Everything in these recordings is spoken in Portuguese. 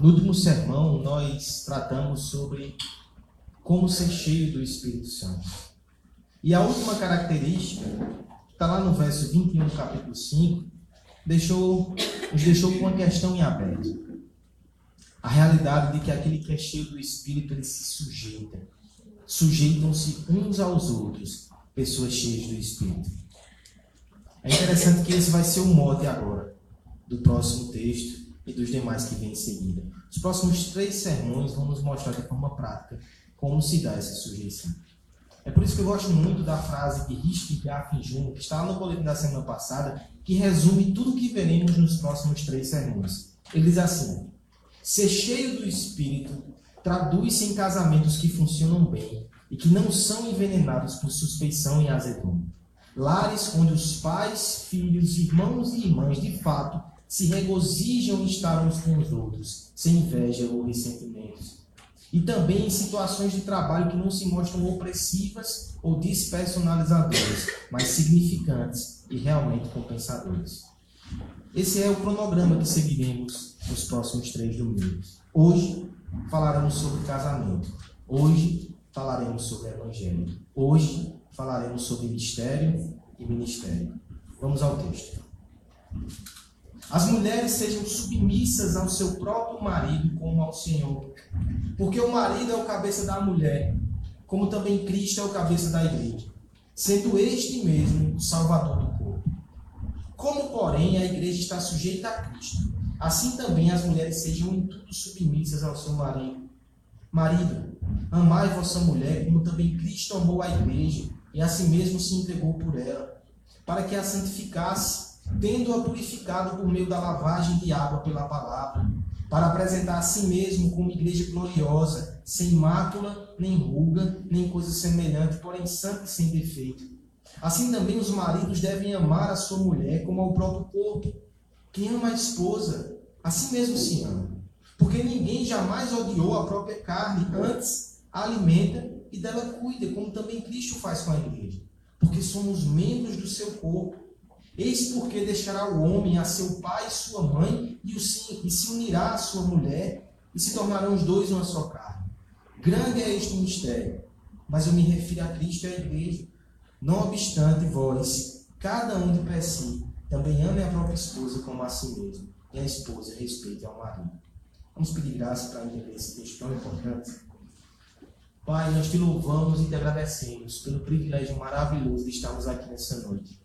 No último sermão, nós tratamos sobre como ser cheio do Espírito Santo. E a última característica, está lá no verso 21 do capítulo 5, deixou, nos deixou com uma questão em aberto. A realidade de que aquele que é cheio do Espírito, ele se sujeita. Sujeitam-se uns aos outros, pessoas cheias do Espírito. É interessante que esse vai ser o mote agora do próximo texto e dos demais que vêm em seguida. Os próximos três sermões vão nos mostrar de forma prática como se dá essa sujeição. É por isso que eu gosto muito da frase de Richard Gaffin Jr., que está no boletim da semana passada, que resume tudo o que veremos nos próximos três sermões. Ele diz assim: Ser cheio do Espírito traduz-se em casamentos que funcionam bem e que não são envenenados por suspeição e azedume. Lares onde os pais, filhos, irmãos e irmãs, de fato, se regozijam em estar uns com os outros, sem inveja ou ressentimentos. E também em situações de trabalho que não se mostram opressivas ou despersonalizadoras, mas significantes e realmente compensadores. Esse é o cronograma que seguiremos nos próximos três domingos. Hoje falaremos sobre casamento. Hoje falaremos sobre evangelho. Hoje falaremos sobre mistério e ministério. Vamos ao texto. As mulheres sejam submissas ao seu próprio marido como ao Senhor. Porque o marido é o cabeça da mulher, como também Cristo é o cabeça da igreja, sendo este mesmo o salvador do corpo. Como, porém, a igreja está sujeita a Cristo, assim também as mulheres sejam em tudo submissas ao seu marido. Marido, amai vossa mulher, como também Cristo amou a igreja e a si mesmo se entregou por ela, para que a santificasse tendo-a purificado por meio da lavagem de água pela palavra, para apresentar a si mesmo como igreja gloriosa, sem mácula, nem ruga, nem coisa semelhante, porém santa e sem defeito. Assim também os maridos devem amar a sua mulher como ao próprio corpo. Quem ama a esposa, a si mesmo se ama. Porque ninguém jamais odiou a própria carne, antes a alimenta e dela cuida, como também Cristo faz com a igreja. Porque somos membros do seu corpo. Eis porque deixará o homem a seu pai e sua mãe, e, se, e se unirá à sua mulher, e se tornarão os dois uma só carne. Grande é este mistério, mas eu me refiro a Cristo e à igreja. Não obstante, vós, cada um de per si, também ame a própria esposa como a si mesmo, e a esposa respeite ao marido. Vamos pedir graça para entender esse texto tão importante. Pai, nós te louvamos e te agradecemos pelo privilégio maravilhoso de estarmos aqui nessa noite.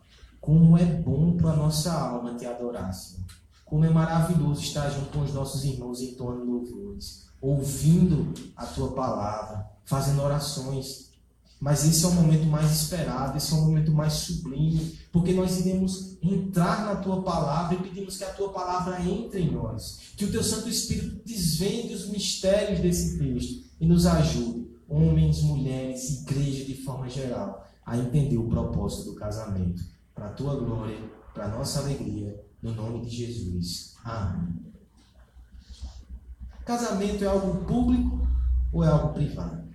Como é bom para nossa alma te adorar, Senhor. Como é maravilhoso estar junto com os nossos irmãos entoando louvores, ouvindo a tua palavra, fazendo orações. Mas esse é o momento mais esperado, esse é o momento mais sublime, porque nós iremos entrar na tua palavra e pedimos que a tua palavra entre em nós, que o teu Santo Espírito desvende os mistérios desse texto e nos ajude, homens, mulheres, igreja de forma geral, a entender o propósito do casamento para a tua glória, para a nossa alegria, no nome de Jesus. Amém. Casamento é algo público ou é algo privado?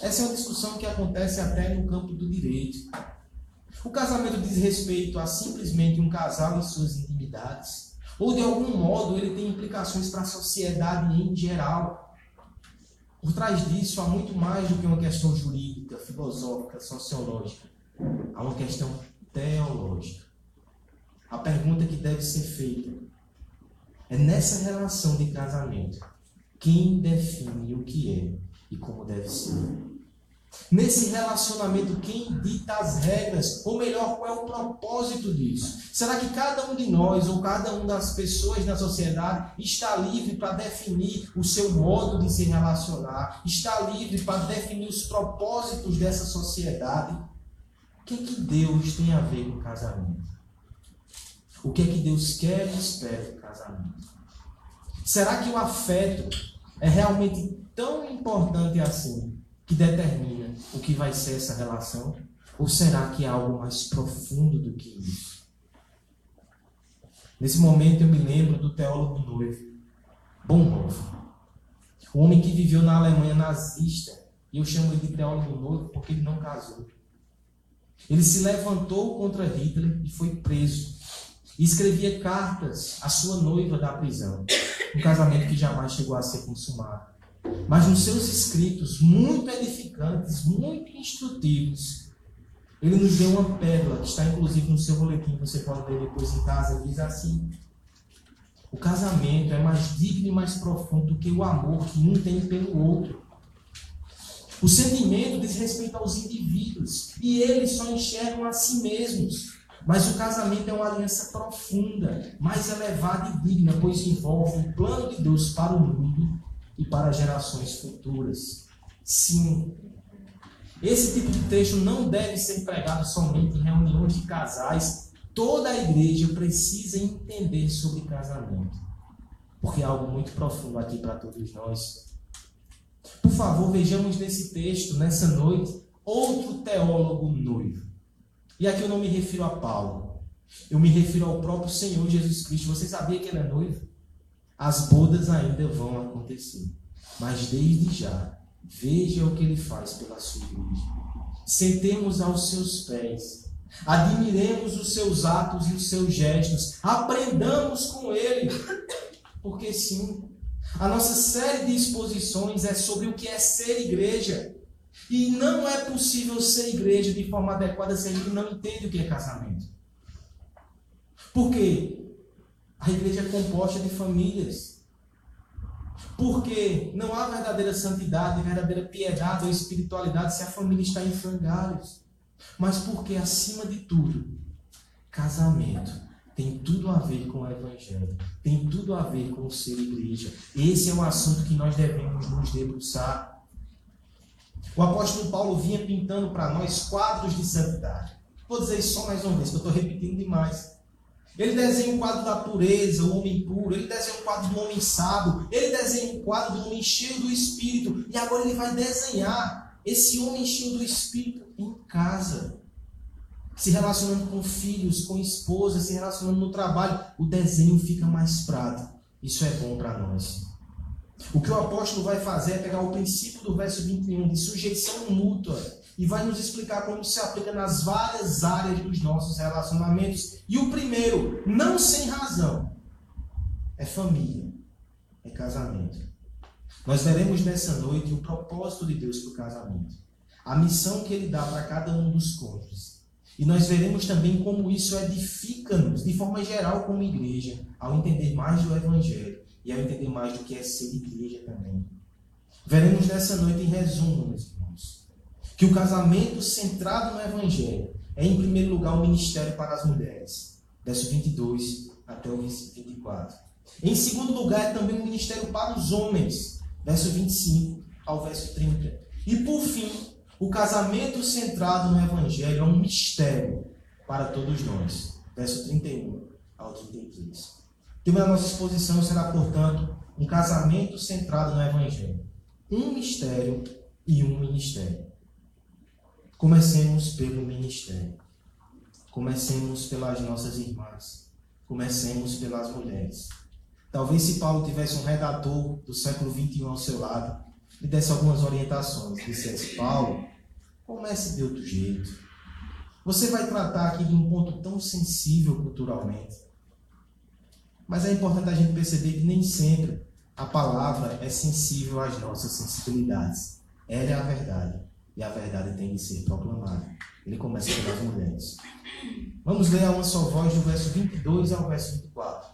Essa é uma discussão que acontece até no campo do direito. O casamento diz respeito a simplesmente um casal e suas intimidades, ou de algum modo ele tem implicações para a sociedade em geral. Por trás disso há muito mais do que uma questão jurídica, filosófica, sociológica. Há uma questão teológica. A pergunta que deve ser feita é nessa relação de casamento, quem define o que é e como deve ser? Nesse relacionamento, quem dita as regras? Ou melhor, qual é o propósito disso? Será que cada um de nós ou cada uma das pessoas na sociedade está livre para definir o seu modo de se relacionar? Está livre para definir os propósitos dessa sociedade? O que é que Deus tem a ver com o casamento? O que é que Deus quer e espera do casamento? Será que o afeto é realmente tão importante assim que determina o que vai ser essa relação? Ou será que é algo mais profundo do que isso? Nesse momento eu me lembro do teólogo noivo, Bonhoeffer, o homem que viveu na Alemanha nazista, e eu chamo ele de teólogo noivo porque ele não casou. Ele se levantou contra Hitler e foi preso. e escrevia cartas à sua noiva da prisão. Um casamento que jamais chegou a ser consumado. Mas nos seus escritos, muito edificantes, muito instrutivos, ele nos deu uma pérola, que está inclusive no seu boletim, você pode ler depois em casa, diz assim: O casamento é mais digno e mais profundo do que o amor que um tem pelo outro. O sentimento diz respeito aos indivíduos e eles só enxergam a si mesmos. Mas o casamento é uma aliança profunda, mais elevada e digna, pois envolve o plano de Deus para o mundo e para gerações futuras. Sim, esse tipo de texto não deve ser pregado somente em reuniões de casais. Toda a igreja precisa entender sobre casamento, porque é algo muito profundo aqui para todos nós. Por favor, vejamos nesse texto, nessa noite, outro teólogo noivo. E aqui eu não me refiro a Paulo. Eu me refiro ao próprio Senhor Jesus Cristo. Você sabia que ele é noivo? As bodas ainda vão acontecer. Mas desde já, veja o que ele faz pela sua igreja. Sentemos aos seus pés. Admiremos os seus atos e os seus gestos. Aprendamos com ele. Porque sim, a nossa série de exposições é sobre o que é ser igreja. E não é possível ser igreja de forma adequada se a gente não entende o que é casamento. Porque a igreja é composta de famílias. Porque não há verdadeira santidade, verdadeira piedade ou espiritualidade se a família está em frangalhos. Mas porque, acima de tudo, casamento tem tudo a ver com o Evangelho, tem tudo a ver com ser igreja. Esse é o assunto que nós devemos nos debruçar. O apóstolo Paulo vinha pintando para nós quadros de santidade. Vou dizer isso só mais uma vez, que eu estou repetindo demais. Ele desenha um quadro da pureza, o homem puro. Ele desenha um quadro do homem sábio. Ele desenha um quadro do homem cheio do Espírito. E agora ele vai desenhar esse homem cheio do Espírito em casa. Se relacionando com filhos, com esposa, se relacionando no trabalho. O desenho fica mais prático. Isso é bom para nós. O que o apóstolo vai fazer é pegar o princípio do verso 21 de sujeição mútua e vai nos explicar como se aplica nas várias áreas dos nossos relacionamentos. E o primeiro, não sem razão, é família, é casamento. Nós veremos nessa noite o propósito de Deus para o casamento, a missão que Ele dá para cada um dos cônjuges. E nós veremos também como isso edifica-nos, de forma geral, como igreja, ao entender mais do Evangelho e ao entender mais do que é ser igreja também. Veremos nessa noite, em resumo, meus irmãos, que o casamento centrado no Evangelho é, em primeiro lugar, o um ministério para as mulheres. Verso 22 até o 24. Em segundo lugar, é também um ministério para os homens. Verso 25 ao verso 30. E por fim, o casamento centrado no Evangelho é um mistério para todos nós. Verso 31 ao 33 tema da nossa exposição será, portanto, um casamento centrado no Evangelho. Um mistério e um ministério. Comecemos pelo ministério. Comecemos pelas nossas irmãs. Comecemos pelas mulheres. Talvez se Paulo tivesse um redator do século XXI ao seu lado, lhe desse algumas orientações. Dissesse, Paulo, comece de outro jeito. Você vai tratar aqui de um ponto tão sensível culturalmente. Mas é importante a gente perceber que nem sempre a palavra é sensível às nossas sensibilidades. Ela é a verdade. E a verdade tem que ser proclamada. Ele começa pelas mulheres. Vamos ler a uma só voz do verso 22 ao verso 24.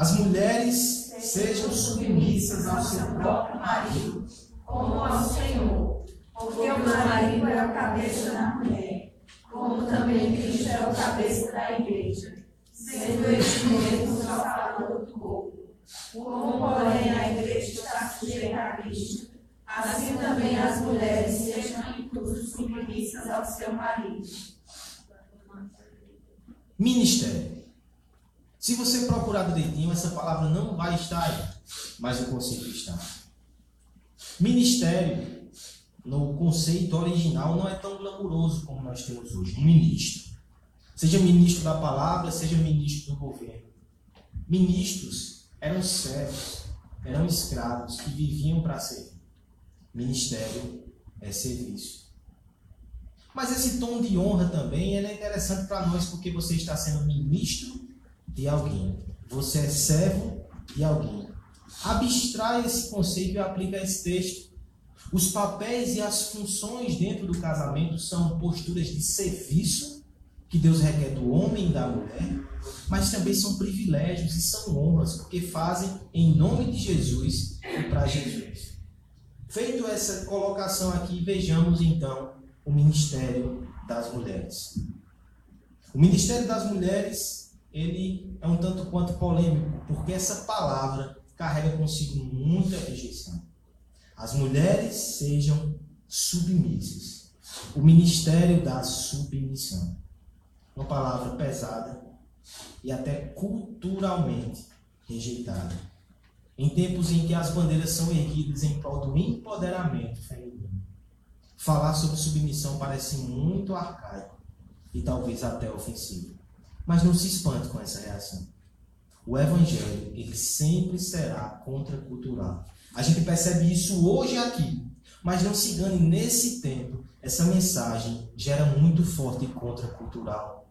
As mulheres sejam submissas ao seu próprio marido, como ao Senhor, porque o marido é a cabeça da mulher, como também Cristo é o cabeça da igreja sendo este mesmo o salvador do corpo. Como, porém, a igreja está sujeita a Cristo, assim também as mulheres sejam em tudo submissas ao seu marido. Ministério. Se você procurar direitinho, essa palavra não vai estar aí, mas o conceito está. Ministério, no conceito original, não é tão glamuroso como nós temos hoje. Um ministro. Seja ministro da palavra, seja ministro do governo. Ministros eram servos, eram escravos que viviam para servir. Ministério é serviço. Mas esse tom de honra também é interessante para nós porque você está sendo ministro de alguém. Você é servo de alguém. Abstrai esse conceito e aplica esse texto. Os papéis e as funções dentro do casamento são posturas de serviço que Deus requer do homem e da mulher, mas também são privilégios e são honras, porque fazem em nome de Jesus e para Jesus. Feito essa colocação aqui, vejamos então o ministério das mulheres. O ministério das mulheres, ele é um tanto quanto polêmico, porque essa palavra carrega consigo muita rejeição. As mulheres sejam submissas. O ministério da submissão. Uma palavra pesada e até culturalmente rejeitada. Em tempos em que as bandeiras são erguidas em prol do empoderamento feminino. Falar sobre submissão parece muito arcaico e talvez até ofensivo. Mas não se espante com essa reação. O evangelho, ele sempre será contracultural. A gente percebe isso hoje aqui. Mas não se engane, nesse tempo, essa mensagem gera muito forte contracultural.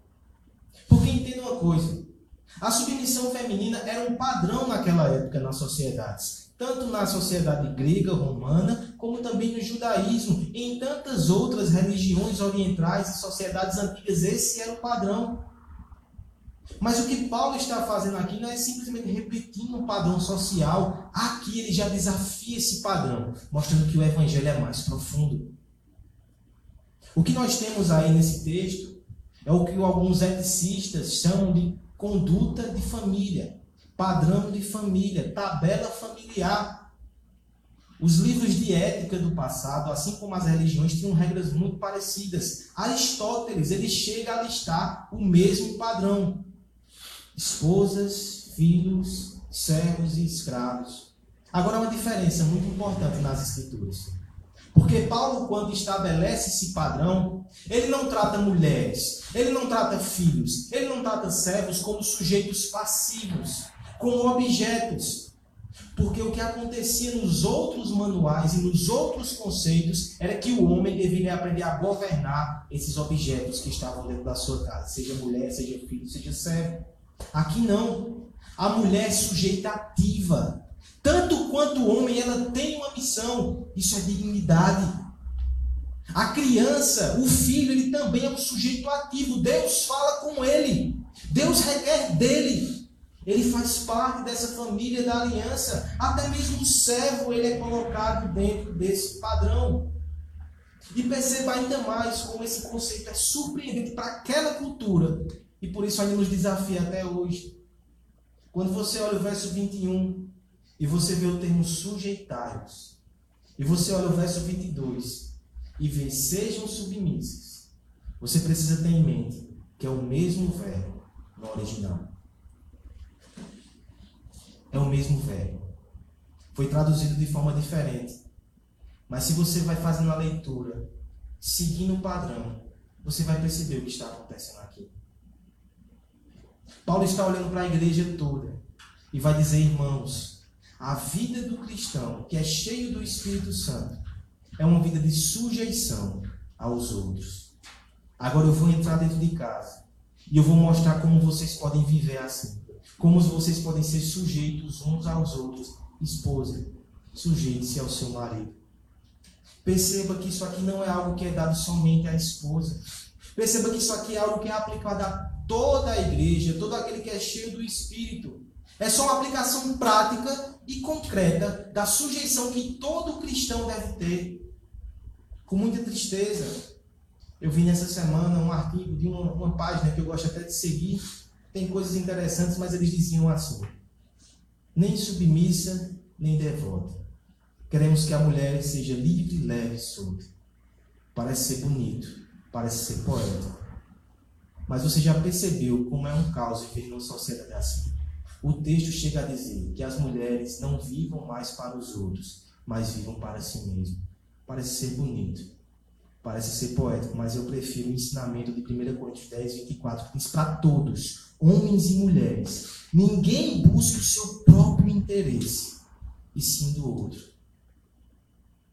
Porque entenda uma coisa: a submissão feminina era um padrão naquela época nas sociedades, tanto na sociedade grega, romana, como também no judaísmo e em tantas outras religiões orientais e sociedades antigas. Esse era o padrão. Mas o que Paulo está fazendo aqui não é simplesmente repetindo um padrão social. Aqui ele já desafia esse padrão, mostrando que o evangelho é mais profundo. O que nós temos aí nesse texto é o que alguns eticistas chamam de conduta de família, padrão de família, tabela familiar. Os livros de ética do passado, assim como as religiões, tinham regras muito parecidas. Aristóteles ele chega a listar o mesmo padrão esposas, filhos, servos e escravos. Agora, uma diferença muito importante nas Escrituras. Porque Paulo, quando estabelece esse padrão, ele não trata mulheres, ele não trata filhos, ele não trata servos como sujeitos passivos, como objetos. Porque o que acontecia nos outros manuais e nos outros conceitos era que o homem deveria aprender a governar esses objetos que estavam dentro da sua casa, seja mulher, seja filho, seja servo. Aqui não. A mulher é sujeita ativa. Tanto quanto o homem, ela tem uma missão. Isso é dignidade. A criança, o filho, ele também é um sujeito ativo. Deus fala com ele. Deus requer dele. Ele faz parte dessa família da aliança. Até mesmo o servo, ele é colocado dentro desse padrão. E perceba ainda mais como esse conceito é surpreendente para aquela cultura e por isso ainda nos desafia até hoje. Quando você olha o verso 21 e você vê o termo sujeitários, e você olha o verso 22 e vê sejam submissos, você precisa ter em mente que é o mesmo verbo no original. É o mesmo verbo. Foi traduzido de forma diferente. Mas se você vai fazendo a leitura, seguindo o padrão, você vai perceber o que está acontecendo aqui. Paulo está olhando para a igreja toda e vai dizer, irmãos, a vida do cristão, que é cheio do Espírito Santo, é uma vida de sujeição aos outros. Agora eu vou entrar dentro de casa e eu vou mostrar como vocês podem viver assim. Como vocês podem ser sujeitos uns aos outros. Esposa, sujeite-se ao seu marido. Perceba que isso aqui não é algo que é dado somente à esposa. Perceba que isso aqui é algo que é aplicado a toda a igreja, todo aquele que é cheio do Espírito. É só uma aplicação prática e concreta da sujeição que todo cristão deve ter. Com muita tristeza, eu vi nessa semana um artigo de uma, uma página que eu gosto até de seguir. Tem coisas interessantes, mas eles diziam assim: nem submissa, nem devota. Queremos que a mulher seja livre, leve e solta. Parece ser bonito, parece ser poético mas você já percebeu como é um caos viver numa sociedade assim? O texto chega a dizer que as mulheres não vivam mais para os outros, mas vivam para si mesmas. Parece ser bonito, parece ser poético, mas eu prefiro o ensinamento de 1 Coríntios 10, 24, que diz para todos, homens e mulheres, ninguém busque o seu próprio interesse, e sim do outro.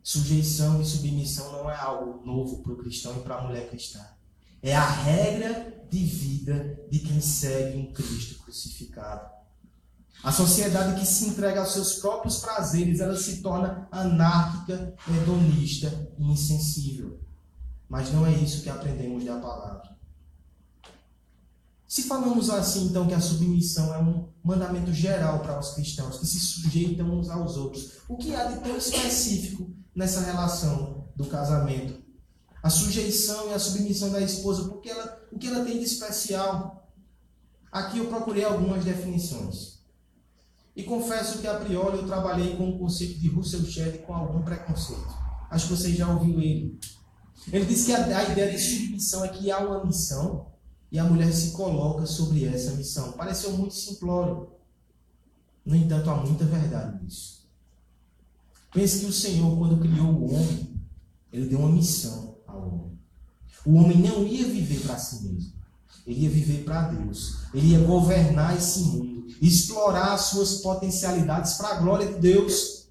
Sujeição e submissão não é algo novo para o cristão e para a mulher cristã. É a regra de vida de quem segue um Cristo crucificado. A sociedade que se entrega aos seus próprios prazeres, ela se torna anárquica, hedonista e insensível. Mas não é isso que aprendemos da palavra. Se falamos assim, então, que a submissão é um mandamento geral para os cristãos, que se sujeitam uns aos outros, o que há de tão específico nessa relação do casamento? A sujeição e a submissão da esposa, porque ela, o que ela tem de especial? Aqui eu procurei algumas definições. E confesso que a priori eu trabalhei com o conceito de Russell Shedd com algum preconceito. Acho que vocês já ouviram ele. Ele disse que a, a ideia de submissão é que há uma missão e a mulher se coloca sobre essa missão. Pareceu muito simplório. No entanto, há muita verdade nisso. Pense que o Senhor, quando criou o homem, ele deu uma missão ao homem. O homem não ia viver para si mesmo. Ele ia viver para Deus. Ele ia governar esse mundo, explorar as suas potencialidades para a glória de Deus.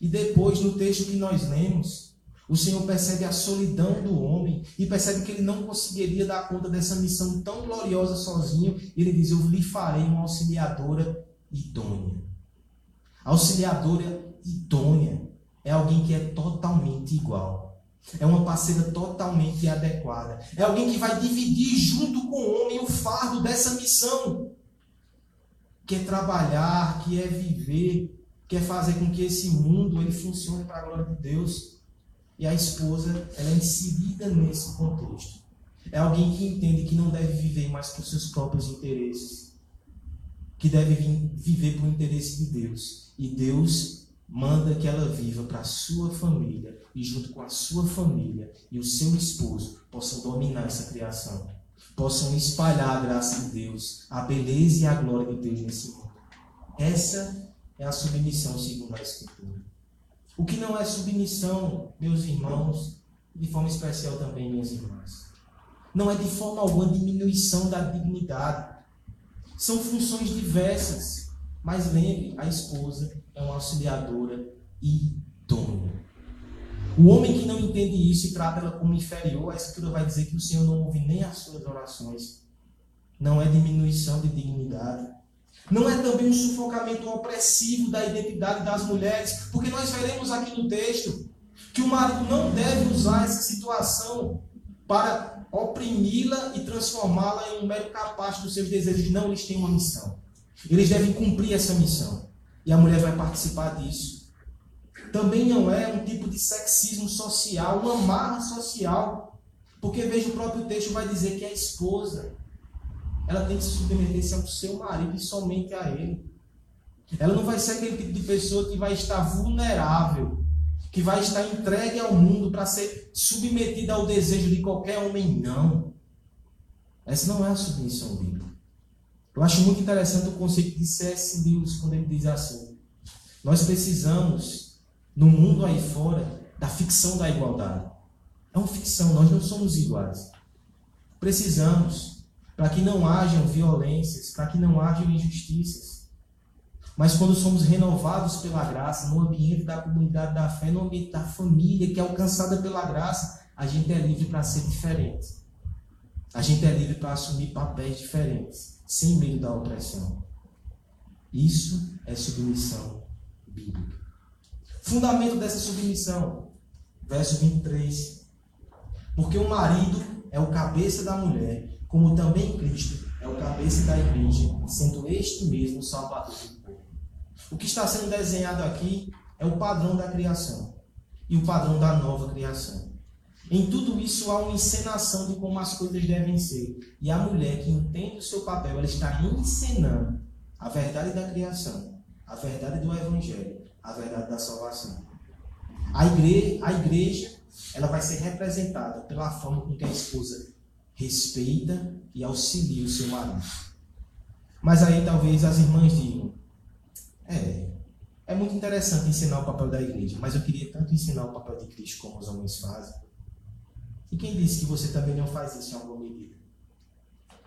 E depois, no texto que nós lemos, o Senhor percebe a solidão do homem e percebe que ele não conseguiria dar conta dessa missão tão gloriosa sozinho. E ele diz: Eu lhe farei uma auxiliadora idônea. Auxiliadora idônea é alguém que é totalmente igual. É uma parceira totalmente adequada. É alguém que vai dividir junto com o homem o fardo dessa missão. Que é trabalhar, que é viver, que é fazer com que esse mundo ele funcione para a glória de Deus. E a esposa, ela é inserida nesse contexto. É alguém que entende que não deve viver mais por seus próprios interesses, que deve viver por interesse de Deus. E Deus manda que ela viva para a sua família e junto com a sua família e o seu esposo possam dominar essa criação, possam espalhar a graça de Deus, a beleza e a glória de Deus nesse mundo. Essa é a submissão segundo a Escritura. O que não é submissão, meus irmãos, de forma especial também minhas irmãs. Não é de forma alguma diminuição da dignidade. São funções diversas. Mas lembre, a esposa é uma auxiliadora idônea. O homem que não entende isso e trata ela como inferior, a Escritura vai dizer que o Senhor não ouve nem as suas orações. Não é diminuição de dignidade. Não é também um sufocamento opressivo da identidade das mulheres, porque nós veremos aqui no texto que o marido não deve usar essa situação para oprimi-la e transformá-la em um mero capaz dos seus desejos. Não, eles têm uma missão. Eles devem cumprir essa missão. E a mulher vai participar disso. Também não é um tipo de sexismo social, uma marra social. Porque veja o próprio texto vai dizer que a esposa ela tem que se submeter ao seu marido e somente a ele. Ela não vai ser aquele tipo de pessoa que vai estar vulnerável, que vai estar entregue ao mundo para ser submetida ao desejo de qualquer homem, não. Essa não é a submissão bíblica. Eu acho muito interessante o conceito de C.S. Lewis quando ele diz assim: Nós precisamos, no mundo aí fora, da ficção da igualdade. É uma ficção, nós não somos iguais. Precisamos para que não hajam violências, para que não hajam injustiças. Mas quando somos renovados pela graça, no ambiente da comunidade da fé, no ambiente da família que é alcançada pela graça, a gente é livre para ser diferente. A gente é livre para assumir papéis diferentes, sem medo da opressão. Isso é submissão bíblica. Fundamento dessa submissão, verso 23. Porque o marido é o cabeça da mulher como também Cristo é o cabeça da igreja, sendo este mesmo salvador do povo. O que está sendo desenhado aqui é o padrão da criação e o padrão da nova criação. Em tudo isso há uma encenação de como as coisas devem ser. E a mulher que entende o seu papel, ela está encenando a verdade da criação, a verdade do evangelho, a verdade da salvação. A igreja, a igreja ela vai ser representada pela forma com que a esposa respeita e auxilia o seu marido. Mas aí talvez as irmãs digam: é, é muito interessante ensinar o papel da igreja, mas eu queria tanto ensinar o papel de Cristo como os homens fazem. E quem disse que você também não faz isso em alguma medida?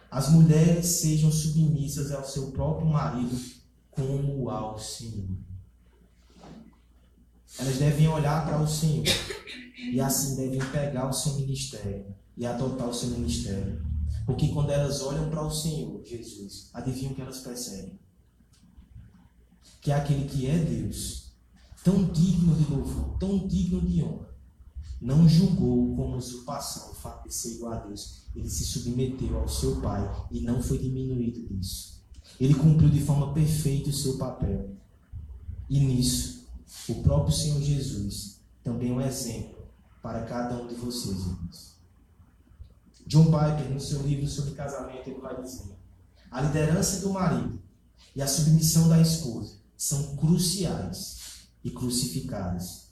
As mulheres sejam submissas ao seu próprio marido como ao Senhor. elas devem olhar para o Senhor e assim devem pegar o seu ministério e adotar o seu ministério. Porque quando elas olham para o Senhor, Jesus, adivinham o que elas percebem? Que é aquele que é Deus, tão digno de louvor, tão digno de honra, não julgou como usurpação o fato de ser igual a Deus. Ele se submeteu ao seu Pai e não foi diminuído disso. Ele cumpriu de forma perfeita o seu papel. E nisso, o próprio Senhor Jesus também é um exemplo para cada um de vocês, irmãos. John Piper, no seu livro sobre casamento, ele vai dizer: a liderança do marido e a submissão da esposa são cruciais e crucificadas.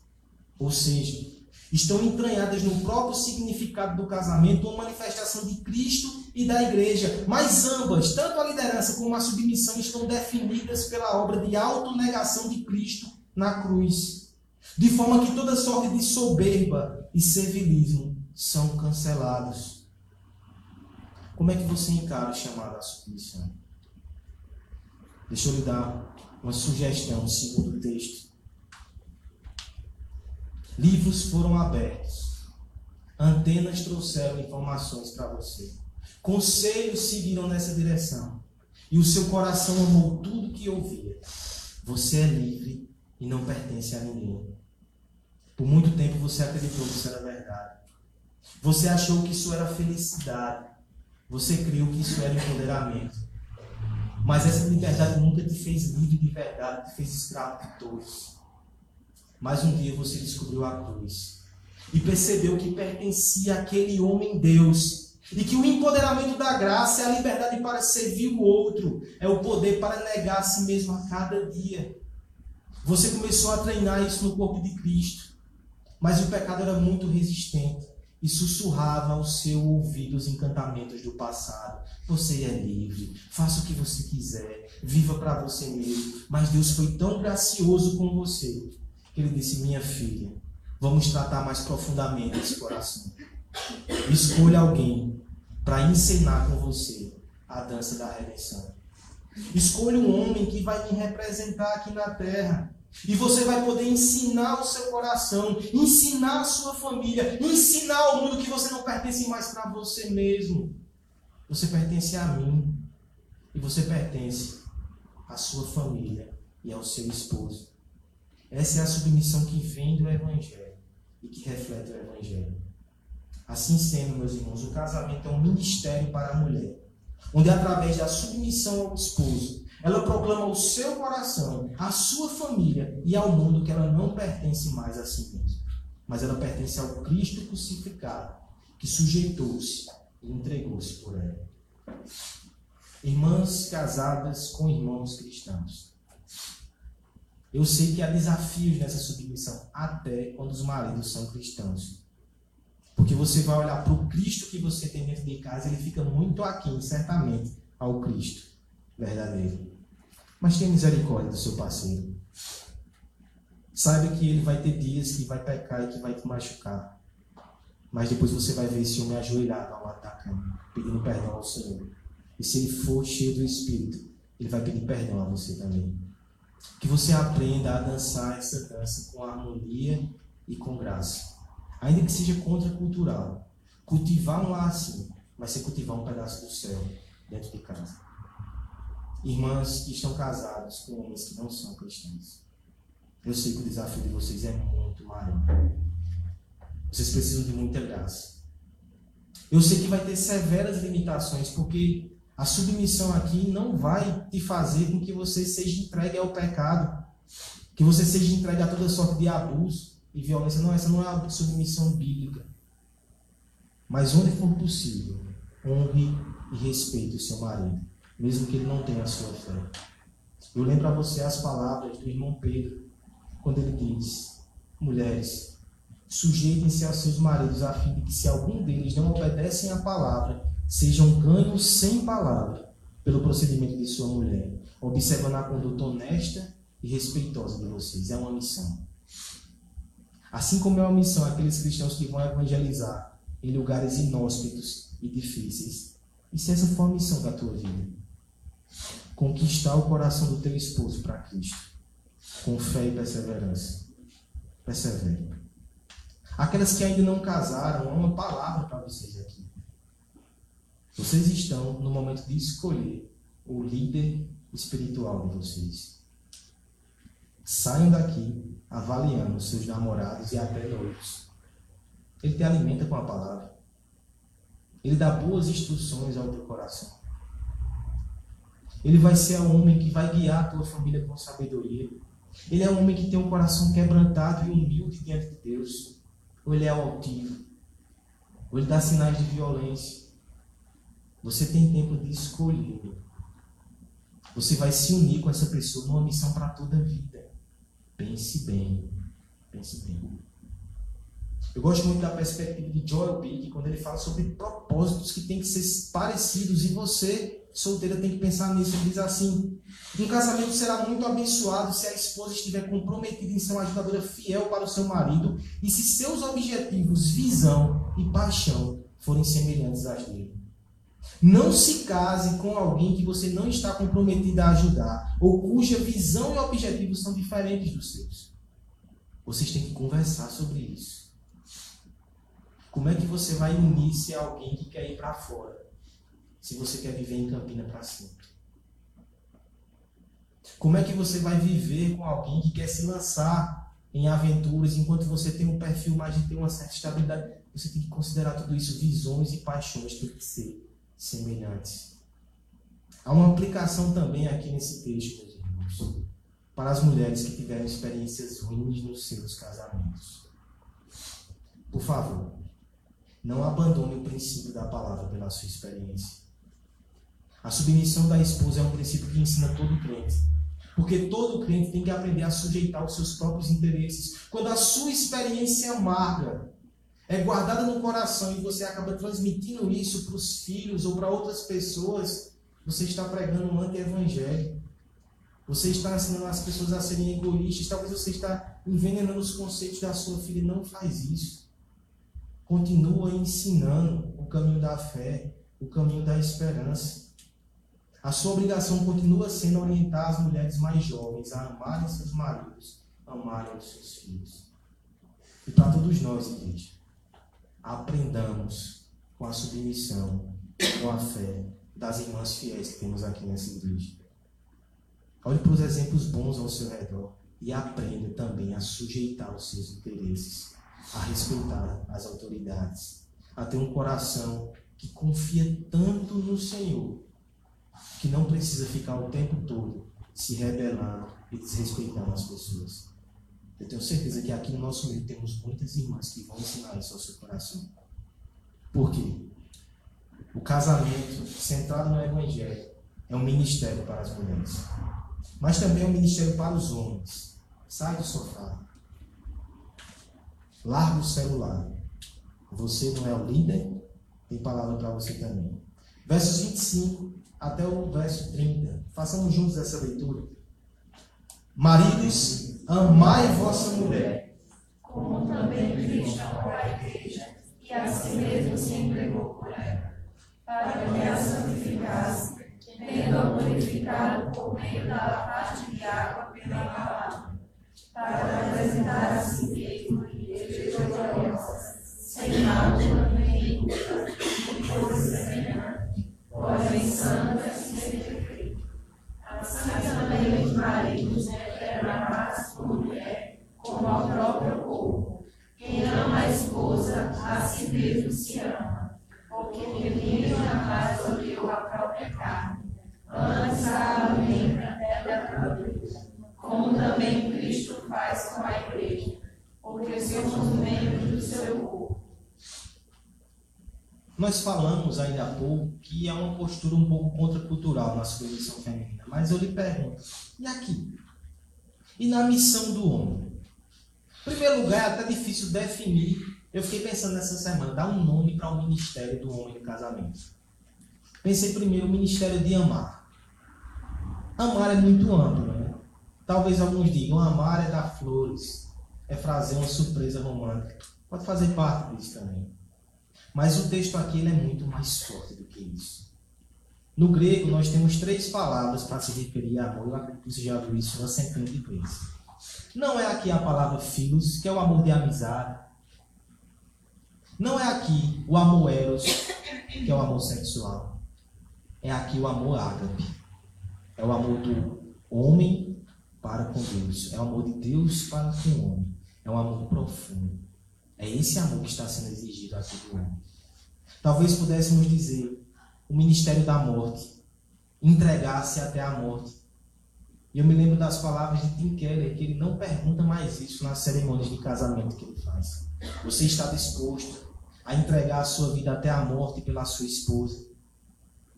Ou seja, estão entranhadas no próprio significado do casamento, uma manifestação de Cristo e da igreja. Mas ambas, tanto a liderança como a submissão, estão definidas pela obra de autonegação de Cristo na cruz. De forma que toda sorte de soberba e servilismo são cancelados. Como é que você encara o chamado à submissão? Deixa eu lhe dar uma sugestão, segundo o texto Livros foram abertos. Antenas trouxeram informações para você. Conselhos seguiram nessa direção. E o seu coração amou tudo que ouvia. Você é livre e não pertence a ninguém. Por muito tempo você acreditou que isso era verdade. Você achou que isso era felicidade. Você creu que isso era empoderamento. Mas essa liberdade nunca te fez livre de verdade, te fez escravo de todos. Mas um dia você descobriu a cruz e percebeu que pertencia àquele homem Deus. E que o empoderamento da graça é a liberdade para servir o outro, é o poder para negar a si mesmo a cada dia. Você começou a treinar isso no corpo de Cristo, mas o pecado era muito resistente e sussurrava ao seu ouvido os encantamentos do passado. Você é livre, faça o que você quiser, viva para você mesmo. Mas Deus foi tão gracioso com você ele disse: Minha filha, vamos tratar mais profundamente esse coração. Escolha alguém para ensinar com você a dança da redenção. Escolha um homem que vai me representar aqui na terra. E você vai poder ensinar o seu coração, ensinar a sua família, ensinar ao mundo que você não pertence mais para você mesmo. Você pertence a mim. E você pertence à sua família e ao seu esposo. Essa é a submissão que vem do Evangelho e que reflete o Evangelho. Assim sendo, meus irmãos, o casamento é um ministério para a mulher, onde através da submissão ao esposo, ela proclama ao seu coração, à sua família e ao mundo que ela não pertence mais a si mesma, mas ela pertence ao Cristo crucificado, que sujeitou-se e entregou-se por ela. Irmãs casadas com irmãos cristãos. Eu sei que há desafios nessa submissão, até quando os maridos são cristãos. Porque você vai olhar para o Cristo que você tem dentro de casa, ele fica muito aquém, certamente, ao Cristo verdadeiro. Mas tenha misericórdia do seu parceiro. Saiba que ele vai ter dias que vai pecar e que vai te machucar. Mas depois você vai ver esse homem ajoelhado ao lado da cama, pedindo perdão ao Senhor. E se ele for cheio do Espírito, ele vai pedir perdão a você também. Que você aprenda a dançar essa dança com harmonia e com graça. Ainda que seja contracultural. Cultivar um assim vai ser cultivar um pedaço do céu dentro de casa. Irmãs que estão casadas com homens que não são cristãos. Eu sei que o desafio de vocês é muito maior. Vocês precisam de muita graça. Eu sei que vai ter severas limitações, porque a submissão aqui não vai te fazer com que você seja entregue ao pecado, que você seja entregue a toda sorte de abuso e violência. Não, essa não é a submissão bíblica. Mas onde for possível, honre e respeite o seu marido, mesmo que ele não tenha a sua fé. Eu lembro a você as palavras do irmão Pedro, quando ele diz: Mulheres, sujeitem-se aos seus maridos, a fim de que, se algum deles não obedecem à palavra, sejam ganhos sem palavra pelo procedimento de sua mulher, observando a conduta honesta e respeitosa de vocês. É uma missão. Assim como é uma missão aqueles cristãos que vão evangelizar em lugares inóspitos e difíceis. E se essa for a missão da tua vida? Conquistar o coração do teu esposo para Cristo, com fé e perseverança. persevere. Aquelas que ainda não casaram, há uma palavra para vocês aqui. Vocês estão no momento de escolher o líder espiritual de vocês. Saiam daqui avaliando seus namorados e até noivos. Ele te alimenta com a palavra. Ele dá boas instruções ao teu coração. Ele vai ser o homem que vai guiar a tua família com sabedoria. Ele é um homem que tem um coração quebrantado e humilde diante de Deus. Ou ele é altivo. Ou ele dá sinais de violência. Você tem tempo de escolher. Você vai se unir com essa pessoa numa missão para toda a vida. Pense bem. Pense bem. Eu gosto muito da perspectiva de Joel Big, quando ele fala sobre propósitos que têm que ser parecidos e você, solteira, tem que pensar nisso. Ele diz assim: um casamento será muito abençoado se a esposa estiver comprometida em ser uma ajudadora fiel para o seu marido e se seus objetivos, visão e paixão forem semelhantes às dele. Não se case com alguém que você não está comprometido a ajudar ou cuja visão e objetivos são diferentes dos seus. Vocês têm que conversar sobre isso. Como é que você vai unir-se a alguém que quer ir para fora? Se você quer viver em Campina para sempre. Como é que você vai viver com alguém que quer se lançar em aventuras enquanto você tem um perfil mais de ter uma certa estabilidade? Você tem que considerar tudo isso, visões e paixões têm que ser semelhantes. Há uma aplicação também aqui nesse texto, meus irmãos, para as mulheres que tiveram experiências ruins nos seus casamentos. Por favor, não abandone o princípio da palavra pela sua experiência. A submissão da esposa é um princípio que ensina todo crente. Porque todo crente tem que aprender a sujeitar os seus próprios interesses. Quando a sua experiência amarga é guardada no coração e você acaba transmitindo isso para os filhos ou para outras pessoas, você está pregando um anti-evangelho. Você está ensinando as pessoas a serem egoístas. Talvez você está envenenando os conceitos da sua filha. Não faz isso continua ensinando o caminho da fé, o caminho da esperança. A sua obrigação continua sendo orientar as mulheres mais jovens a amarem seus maridos, amarem os seus filhos. E para todos nós, igreja, aprendamos com a submissão, com a fé das irmãs fiéis que temos aqui nessa igreja. Olhe para os exemplos bons ao seu redor e aprenda também a sujeitar os seus interesses a respeitar as autoridades, a ter um coração que confia tanto no Senhor, que não precisa ficar o tempo todo se rebelando e desrespeitando as pessoas. Eu tenho certeza que aqui no nosso meio temos muitas irmãs que vão ensinar isso ao seu coração. Por quê? O casamento centrado no Evangelho é um ministério para as mulheres, mas também é um ministério para os homens. Sai do sofá, Larga o celular. Você não é o líder? Tem palavra para você também. Versos 25 até o verso 30. Façamos juntos essa leitura. Maridos, amai vossa mulher. Como também Cristo amou a igreja e a si mesmo se entregou por ela, para que a santificasse, tendo purificado por meio da lavagem de água pela palavra, para apresentar a si mesmo sem mácula esposa, a si mesmo se ama, porque ninguém jamais odiou a própria carne, antes a alimenta dela como também Cristo faz com a igreja porque somos membros do seu corpo. Nós falamos ainda há pouco que é uma postura um pouco contracultural na submissão feminina, mas eu lhe pergunto, e aqui? E na missão do homem? Em primeiro lugar, é até difícil definir. Eu fiquei pensando nessa semana, dar um nome para o ministério do homem no casamento. Pensei primeiro o ministério de amar. Amar é muito amplo, né? Talvez alguns digam, amar é dar flores, é fazer uma surpresa romântica. Pode fazer parte disso também. Mas o texto aqui é muito mais forte do que isso. No grego, nós temos três palavras para se referir a amor. Eu acredito que você já viu isso uma centena de vezes. não é aqui a palavra filhos, que é o amor de amizade. Não é aqui o amor eros, que é o amor sexual. É aqui o amor ágape. É o amor do homem para com Deus. É o amor de Deus para com o homem. É um amor profundo. É esse amor que está sendo exigido aqui do homem. Talvez pudéssemos dizer o ministério da morte, entregar-se até a morte. E eu me lembro das palavras de Tim Keller, que ele não pergunta mais isso nas cerimônias de casamento que ele faz. Você está disposto a entregar a sua vida até a morte pela sua esposa?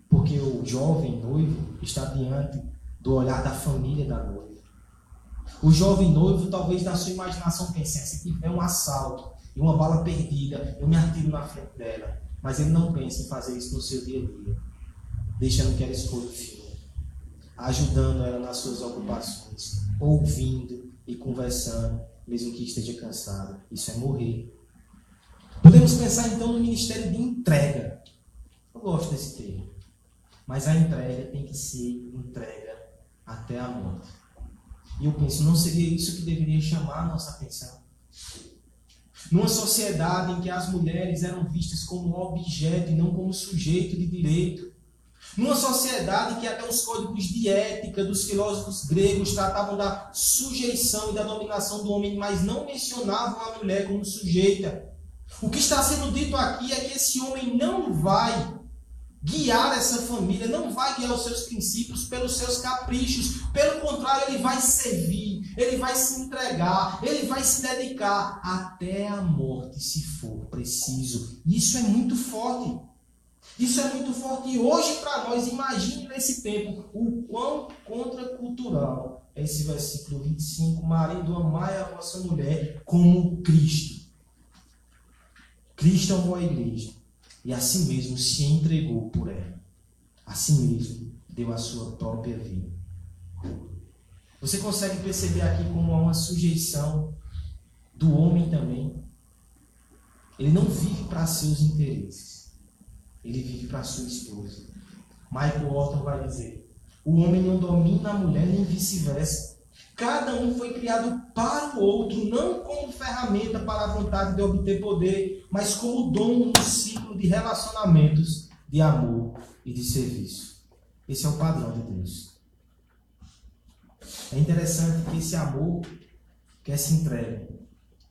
Porque o jovem noivo está diante do olhar da família da noiva. O jovem noivo, talvez na sua imaginação pense: se tiver um assalto e uma bala perdida, eu me atiro na frente dela. Mas ele não pensa em fazer isso no seu dia a dia, deixando que ela escolha o filho, ajudando ela nas suas ocupações, ouvindo e conversando, mesmo que esteja cansado. Isso é morrer. Podemos pensar então no ministério de entrega. Eu gosto desse termo. Mas a entrega tem que ser entrega até a morte. E eu penso, não seria isso que deveria chamar a nossa atenção? Numa sociedade em que as mulheres eram vistas como objeto e não como sujeito de direito. Numa sociedade em que até os códigos de ética dos filósofos gregos tratavam da sujeição e da dominação do homem, mas não mencionavam a mulher como sujeita. O que está sendo dito aqui é que esse homem não vai guiar essa família, não vai guiar os seus princípios pelos seus caprichos. Pelo contrário, ele vai servir, ele vai se entregar, ele vai se dedicar até a morte, se for preciso. Isso é muito forte. Isso é muito forte. E hoje, para nós, imagine nesse tempo o quão contracultural é esse versículo 25: Marido, amai a vossa mulher como Cristo. Cristo amou a igreja e assim mesmo se entregou por ela. Assim mesmo deu a sua própria vida. Você consegue perceber aqui como há uma sujeição do homem também. Ele não vive para seus interesses. Ele vive para sua esposa. Michael Orton vai dizer: o homem não domina a mulher nem vice-versa. Cada um foi criado para o outro, não como ferramenta para a vontade de obter poder, mas como dom no ciclo de relacionamentos, de amor e de serviço. Esse é o padrão de Deus. É interessante que esse amor, que essa entrega,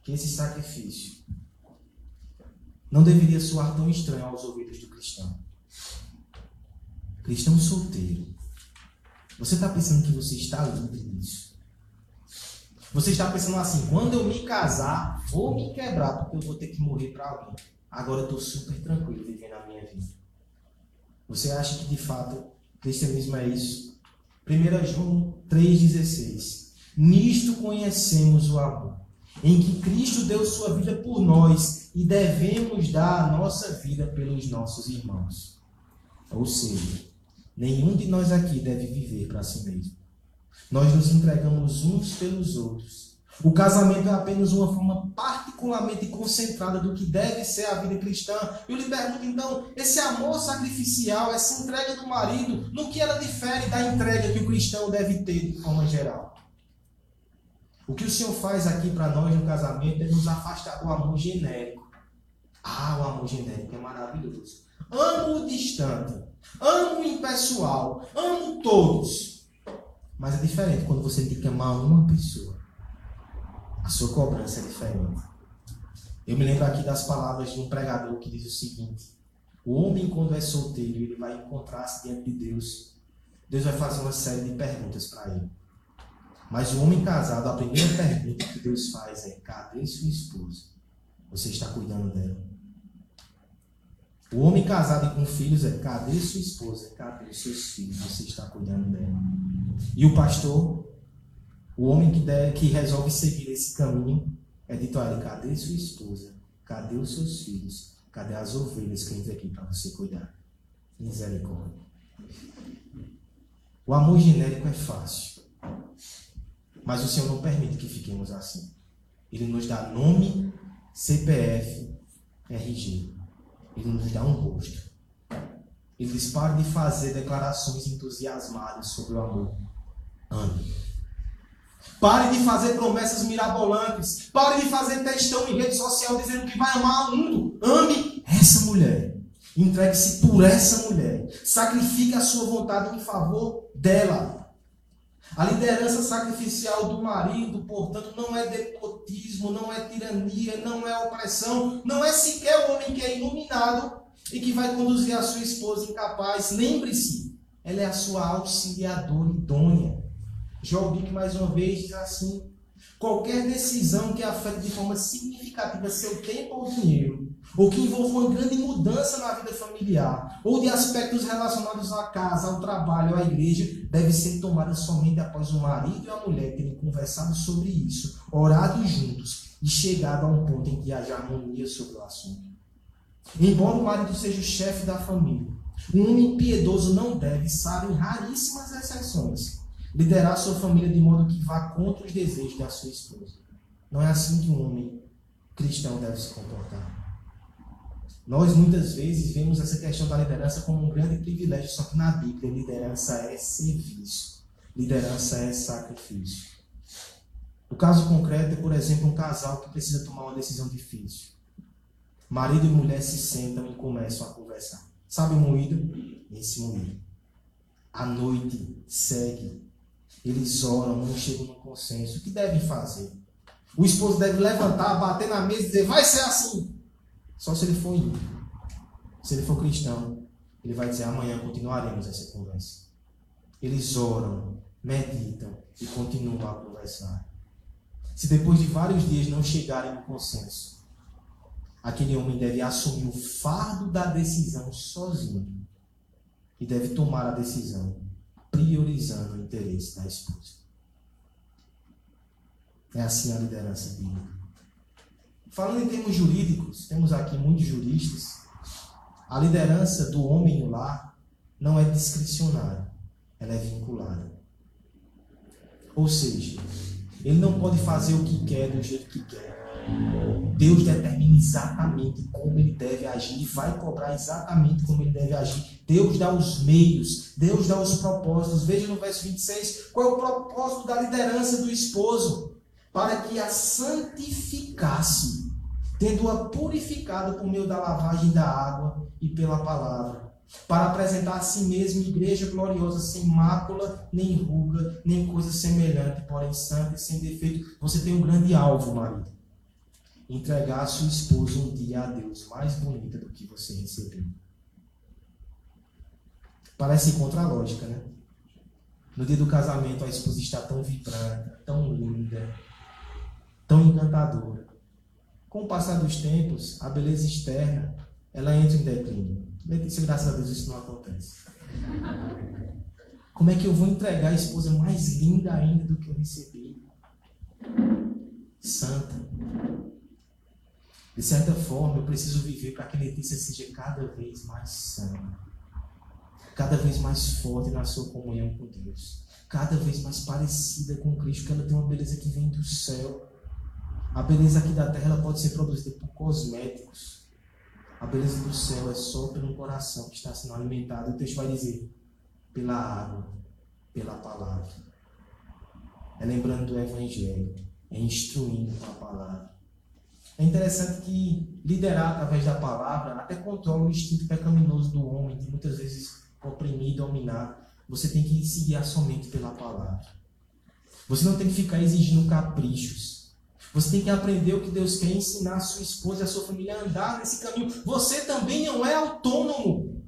que esse sacrifício, não deveria soar tão estranho aos ouvidos do cristão. Cristão solteiro. Você está pensando que você está livre disso? Você está pensando assim, quando eu me casar, vou me quebrar porque eu vou ter que morrer para alguém. Agora eu estou super tranquilo vivendo a minha vida. Você acha que de fato cristianismo é isso? 1 João 3,16 Nisto conhecemos o amor, em que Cristo deu sua vida por nós e devemos dar a nossa vida pelos nossos irmãos. Ou seja, nenhum de nós aqui deve viver para si mesmo. Nós nos entregamos uns pelos outros. O casamento é apenas uma forma particularmente concentrada do que deve ser a vida cristã. Eu lhe pergunto então, esse amor sacrificial, essa entrega do marido, no que ela difere da entrega que o cristão deve ter de forma geral? O que o Senhor faz aqui para nós no casamento é nos afastar do amor genérico. Ah, o amor genérico é maravilhoso. Amo o distante, amo o impessoal, amo todos. Mas é diferente quando você tem que amar uma pessoa. A sua cobrança é diferente. Eu me lembro aqui das palavras de um pregador que diz o seguinte: O homem, quando é solteiro, ele vai encontrar-se diante de Deus. Deus vai fazer uma série de perguntas para ele. Mas o homem casado, a primeira pergunta que Deus faz é: Cadê sua esposa? Você está cuidando dela? O homem casado e com filhos é: cadê sua esposa? Cadê seus filhos? Você está cuidando dela. E o pastor, o homem que, der, que resolve seguir esse caminho, é dito a ele: cadê sua esposa? Cadê os seus filhos? Cadê as ovelhas que entram aqui para você cuidar? Misericórdia. O amor genérico é fácil. Mas o Senhor não permite que fiquemos assim. Ele nos dá nome, CPF, RG ele nos dá um rosto. Ele diz: pare de fazer declarações entusiasmadas sobre o amor. Ame. Pare de fazer promessas mirabolantes. Pare de fazer textão em rede social dizendo que vai amar o mundo. Ame essa mulher. Entregue-se por essa mulher. Sacrifique a sua vontade em favor dela. A liderança sacrificial do marido, portanto, não é despotismo, não é tirania, não é opressão, não é sequer o homem que é iluminado e que vai conduzir a sua esposa incapaz. Lembre-se, ela é a sua auxiliadora idônea. João Bick, mais uma vez, diz assim: qualquer decisão que afete de forma significativa seu tempo ou dinheiro, ou que envolva uma grande mudança na vida familiar, ou de aspectos relacionados à casa, ao trabalho, à igreja, deve ser tomada somente após o marido e a mulher terem conversado sobre isso, orado juntos e chegado a um ponto em que haja harmonia sobre o assunto. Embora o marido seja o chefe da família, um homem piedoso não deve, sabe, em raríssimas exceções, liderar sua família de modo que vá contra os desejos da sua esposa. Não é assim que um homem cristão deve se comportar. Nós muitas vezes vemos essa questão da liderança como um grande privilégio, só que na Bíblia liderança é serviço, liderança é sacrifício. O caso concreto é, por exemplo, um casal que precisa tomar uma decisão difícil. Marido e mulher se sentam e começam a conversar. Sabe o moído? Esse moído. A noite segue. Eles oram, não chegam no consenso. O que devem fazer? O esposo deve levantar, bater na mesa e dizer: vai ser assim. Só se ele for ímpio. Se ele for cristão, ele vai dizer: amanhã continuaremos essa conversa. Eles oram, meditam e continuam a conversar. Se depois de vários dias não chegarem no consenso, aquele homem deve assumir o fardo da decisão sozinho e deve tomar a decisão priorizando o interesse da esposa. É assim a liderança bíblica. Falando em termos jurídicos, temos aqui muitos juristas. A liderança do homem no lar não é discricionária, ela é vinculada. Ou seja, ele não pode fazer o que quer do jeito que quer. Deus determina exatamente como ele deve agir e vai cobrar exatamente como ele deve agir. Deus dá os meios, Deus dá os propósitos. Veja no verso 26 qual é o propósito da liderança do esposo para que a santificasse, tendo-a purificado por meio da lavagem da água e pela palavra, para apresentar a si mesmo igreja gloriosa, sem mácula, nem ruga, nem coisa semelhante, porém santa e sem defeito. Você tem um grande alvo, marido. Entregar a sua esposa um dia a Deus mais bonita do que você recebeu. Parece contra a lógica, né? No dia do casamento, a esposa está tão vibrante, tão linda, tão encantadora. Com o passar dos tempos, a beleza externa, ela entra em declínio. Letícia, graças a Deus, isso não acontece. Como é que eu vou entregar a esposa mais linda ainda do que eu recebi? Santa. De certa forma, eu preciso viver para que Letícia seja cada vez mais santa. Cada vez mais forte na sua comunhão com Deus. Cada vez mais parecida com Cristo, que ela tem uma beleza que vem do céu. A beleza aqui da terra ela pode ser produzida por cosméticos. A beleza do céu é só pelo coração que está sendo alimentado. O texto vai dizer: pela água, pela palavra. É lembrando do Evangelho, é instruindo com a palavra. É interessante que liderar através da palavra até controla o instinto pecaminoso do homem, que muitas vezes oprimir dominar. Você tem que se guiar somente pela palavra. Você não tem que ficar exigindo caprichos. Você tem que aprender o que Deus quer ensinar a sua esposa e a sua família a andar nesse caminho. Você também não é autônomo.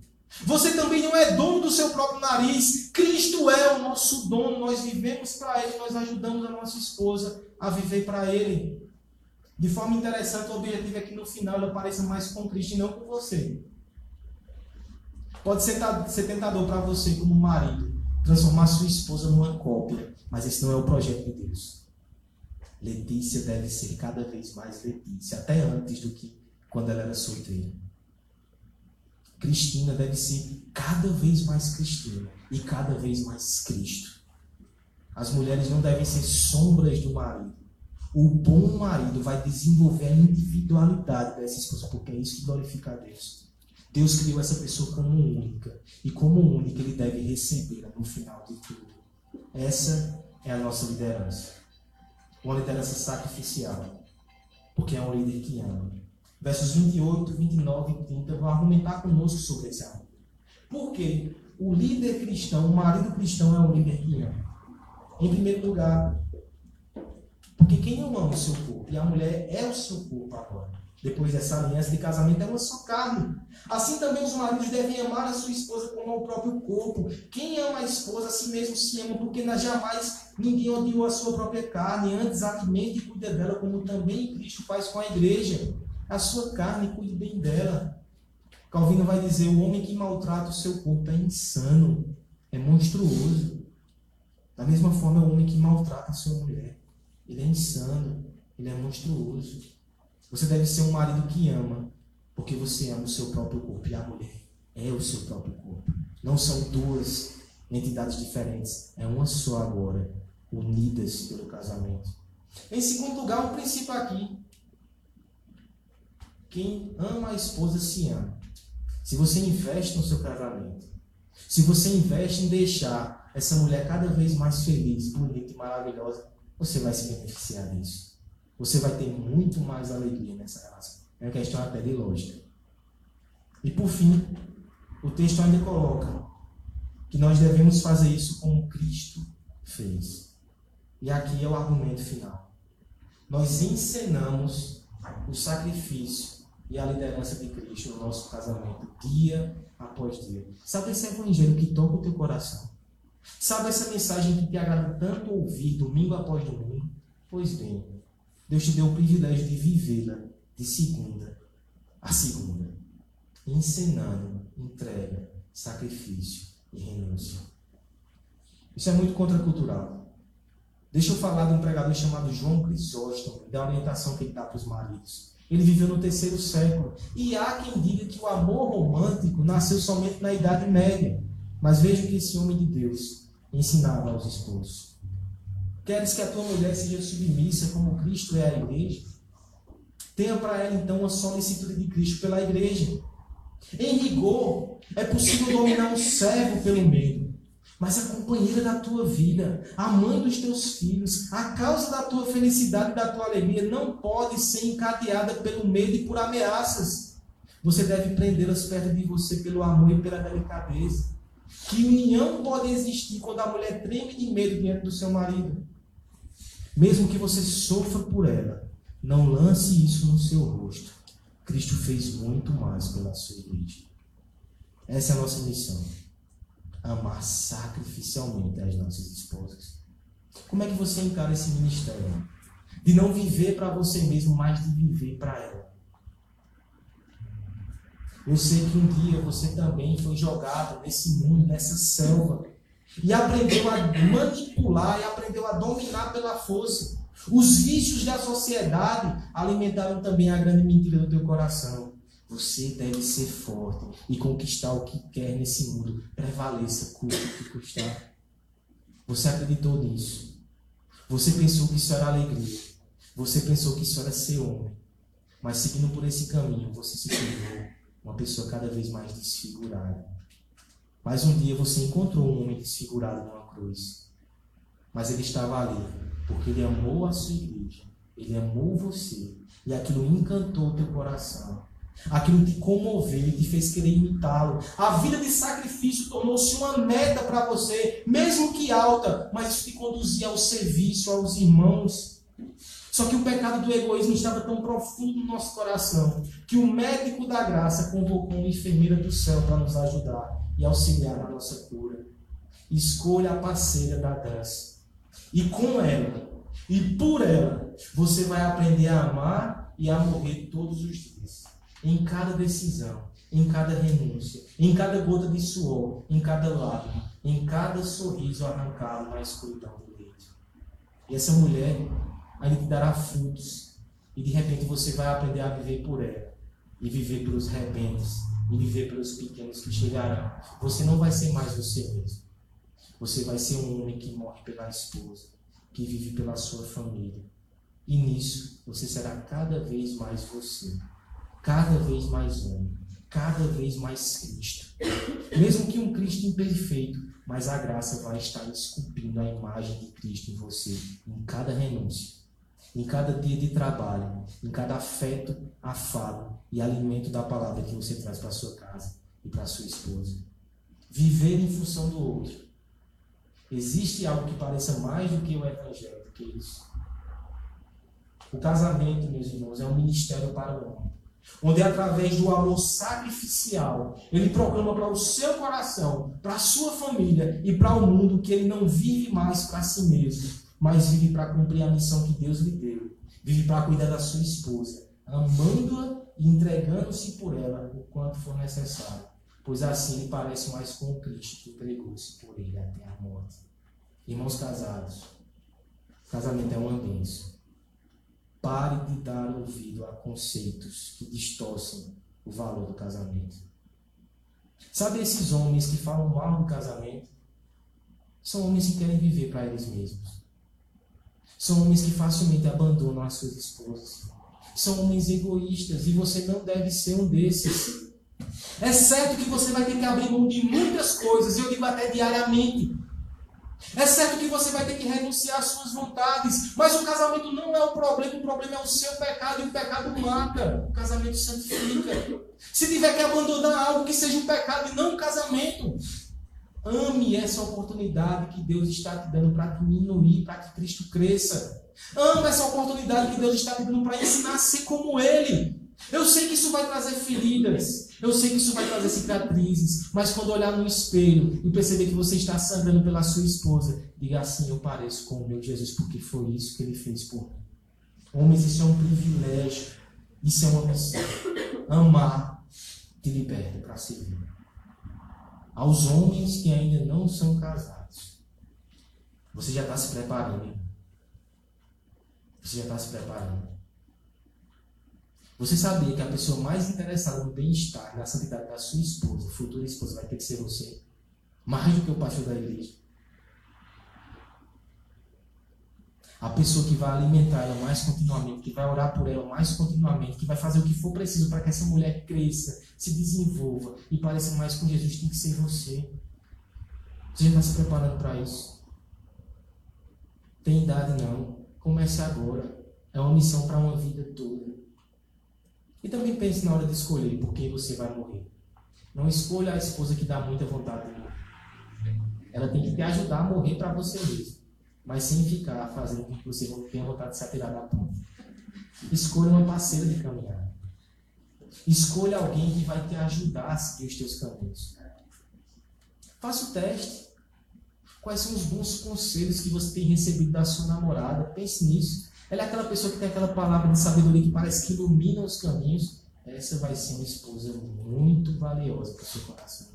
Você também não é dono do seu próprio nariz. Cristo é o nosso dono. Nós vivemos para Ele, nós ajudamos a nossa esposa a viver para Ele. De forma interessante, o objetivo é que no final ela pareça mais com Cristo e não com você. Pode ser, ser tentador para você, como marido, transformar sua esposa numa cópia, mas esse não é o projeto de Deus. Letícia deve ser cada vez mais Letícia, até antes do que quando ela era solteira. Cristina deve ser cada vez mais Cristina e cada vez mais Cristo. As mulheres não devem ser sombras do marido. O bom marido vai desenvolver a individualidade dessa esposa, porque é isso que glorifica a Deus. Deus criou essa pessoa como única, e como única ele deve recebê-la no final de tudo. Essa é a nossa liderança. uma liderança sacrificial, porque é um líder que ama. Versos 28, 29 e 30 vão argumentar conosco sobre esse amor. Por quê? O líder cristão, o marido cristão é um líder que ama. Em primeiro lugar, porque quem ama o seu corpo, e a mulher é o seu corpo agora, depois dessa aliança de casamento, é uma só carne. Assim também os maridos devem amar a sua esposa como ao próprio corpo. Quem ama a esposa, a si mesmo se ama, porque jamais ninguém odiou a sua própria carne, antes alimente e cuida dela, como também Cristo faz com a igreja. A sua carne, cuide bem dela. Calvino vai dizer: o homem que maltrata o seu corpo é insano, é monstruoso. Da mesma forma, é o homem que maltrata a sua mulher. Ele é insano, ele é monstruoso. Você deve ser um marido que ama, porque você ama o seu próprio corpo. E a mulher é o seu próprio corpo. Não são duas entidades diferentes. É uma só agora, unidas pelo casamento. Em segundo lugar, o princípio aqui. Quem ama a esposa se ama. Se você investe no seu casamento, se você investe em deixar essa mulher cada vez mais feliz, bonita e maravilhosa, você vai se beneficiar disso você vai ter muito mais alegria nessa relação. É uma questão até de lógica. E por fim, o texto ainda coloca que nós devemos fazer isso como Cristo fez. E aqui é o argumento final. Nós encenamos o sacrifício e a liderança de Cristo no nosso casamento, dia após dia. Sabe esse evangelho que toca o teu coração? Sabe essa mensagem que te agrada tanto ouvir domingo após domingo? Pois bem, Deus te deu o privilégio de vivê-la de segunda a segunda, ensinando entrega, sacrifício e renúncia. Isso é muito contracultural. Deixa eu falar de um pregador chamado João Crisóstomo, da orientação que ele dá para os maridos. Ele viveu no terceiro século. E há quem diga que o amor romântico nasceu somente na Idade Média. Mas veja o que esse homem de Deus ensinava aos esposos. Queres que a tua mulher seja submissa como Cristo é à igreja? Tenha para ela então uma solicitude de Cristo pela igreja. Em rigor, é possível dominar um servo pelo medo, mas a companheira da tua vida, a mãe dos teus filhos, a causa da tua felicidade e da tua alegria não pode ser encadeada pelo medo e por ameaças. Você deve prendê-las perto de você pelo amor e pela delicadeza. Que união pode existir quando a mulher treme de medo diante do seu marido? Mesmo que você sofra por ela, não lance isso no seu rosto. Cristo fez muito mais pela sua igreja. Essa é a nossa missão. Amar sacrificialmente as nossas esposas. Como é que você encara esse ministério? De não viver para você mesmo, mas de viver para ela. Eu sei que um dia você também foi jogado nesse mundo, nessa selva, e aprendeu a manipular e aprendeu a dominar pela força. Os vícios da sociedade alimentaram também a grande mentira do teu coração. Você deve ser forte e conquistar o que quer nesse mundo. Prevaleça, custe o que custar. Você acreditou nisso. Você pensou que isso era alegria. Você pensou que isso era ser homem. Mas seguindo por esse caminho, você se tornou uma pessoa cada vez mais desfigurada. Mas um dia você encontrou um homem desfigurado numa cruz. Mas ele estava ali porque ele amou a sua igreja. Ele amou você. E aquilo encantou o teu coração. Aquilo te comoveu e te fez querer imitá-lo. A vida de sacrifício tornou-se uma meta para você, mesmo que alta, mas isso te conduzia ao serviço, aos irmãos. Só que o pecado do egoísmo estava tão profundo no nosso coração que o médico da graça convocou uma enfermeira do céu para nos ajudar e auxiliar na nossa cura. Escolha a parceira da dança. E com ela, e por ela, você vai aprender a amar e a morrer todos os dias. Em cada decisão, em cada renúncia, em cada gota de suor, em cada lágrima, em cada sorriso arrancado na escuridão do leito. E essa mulher ainda te dará frutos. E de repente você vai aprender a viver por ela e viver pelos rebentos e viver pelos pequenos que chegarão. Você não vai ser mais você mesmo. Você vai ser um homem que morre pela esposa, que vive pela sua família. E nisso você será cada vez mais você, cada vez mais homem, cada vez mais Cristo. Mesmo que um Cristo imperfeito, mas a graça vai estar esculpindo a imagem de Cristo em você, em cada renúncia, em cada dia de trabalho, em cada afeto, afado e alimento da palavra que você traz para sua casa e para sua esposa. Viver em função do outro. Existe algo que pareça mais do que o evangelho, do que isso. O casamento, meus irmãos, é um ministério para o homem. Onde, através do amor sacrificial, ele proclama para o seu coração, para a sua família e para o mundo que ele não vive mais para si mesmo, mas vive para cumprir a missão que Deus lhe deu. Vive para cuidar da sua esposa, amando-a e entregando-se por ela o quanto for necessário. Pois assim ele parece mais com o Cristo que entregou-se por ele até a morte. Irmãos casados, casamento é uma bênção. Pare de dar ouvido a conceitos que distorcem o valor do casamento. Sabe esses homens que falam mal do casamento? São homens que querem viver para eles mesmos. São homens que facilmente abandonam as suas esposas. São homens egoístas e você não deve ser um desses. É certo que você vai ter que abrir mão de muitas coisas, eu digo até diariamente, é certo que você vai ter que renunciar às suas vontades, mas o casamento não é o problema, o problema é o seu pecado e o pecado mata. O casamento santifica. Se tiver que abandonar algo que seja um pecado e não um casamento, ame essa oportunidade que Deus está te dando para diminuir, para que Cristo cresça. Ame essa oportunidade que Deus está te dando para ensinar a ser como Ele. Eu sei que isso vai trazer feridas, eu sei que isso vai trazer cicatrizes, mas quando olhar no espelho e perceber que você está sangrando pela sua esposa, diga assim: Eu pareço com o meu Jesus, porque foi isso que ele fez por mim. Homens, isso é um privilégio, isso é uma missão. Amar te liberta para servir. Aos homens que ainda não são casados, você já está se preparando. Você já está se preparando. Você sabia que a pessoa mais interessada no bem-estar, na santidade da sua esposa, futura esposa, vai ter que ser você? Mais do que o pastor da igreja. A pessoa que vai alimentar ela mais continuamente, que vai orar por ela mais continuamente, que vai fazer o que for preciso para que essa mulher cresça, se desenvolva e pareça mais com Jesus, tem que ser você. Você já está se preparando para isso? Tem idade não. Comece agora. É uma missão para uma vida toda. E também pense na hora de escolher por quem você vai morrer. Não escolha a esposa que dá muita vontade de morrer. Ela tem que te ajudar a morrer para você mesmo, mas sem ficar fazendo com que você tenha vontade de se atirar da ponta. Escolha uma parceira de caminhar. Escolha alguém que vai te ajudar a seguir os teus caminhos. Faça o teste. Quais são os bons conselhos que você tem recebido da sua namorada? Pense nisso. Ela é aquela pessoa que tem aquela palavra de sabedoria que parece que ilumina os caminhos. Essa vai ser uma esposa muito valiosa para o seu coração.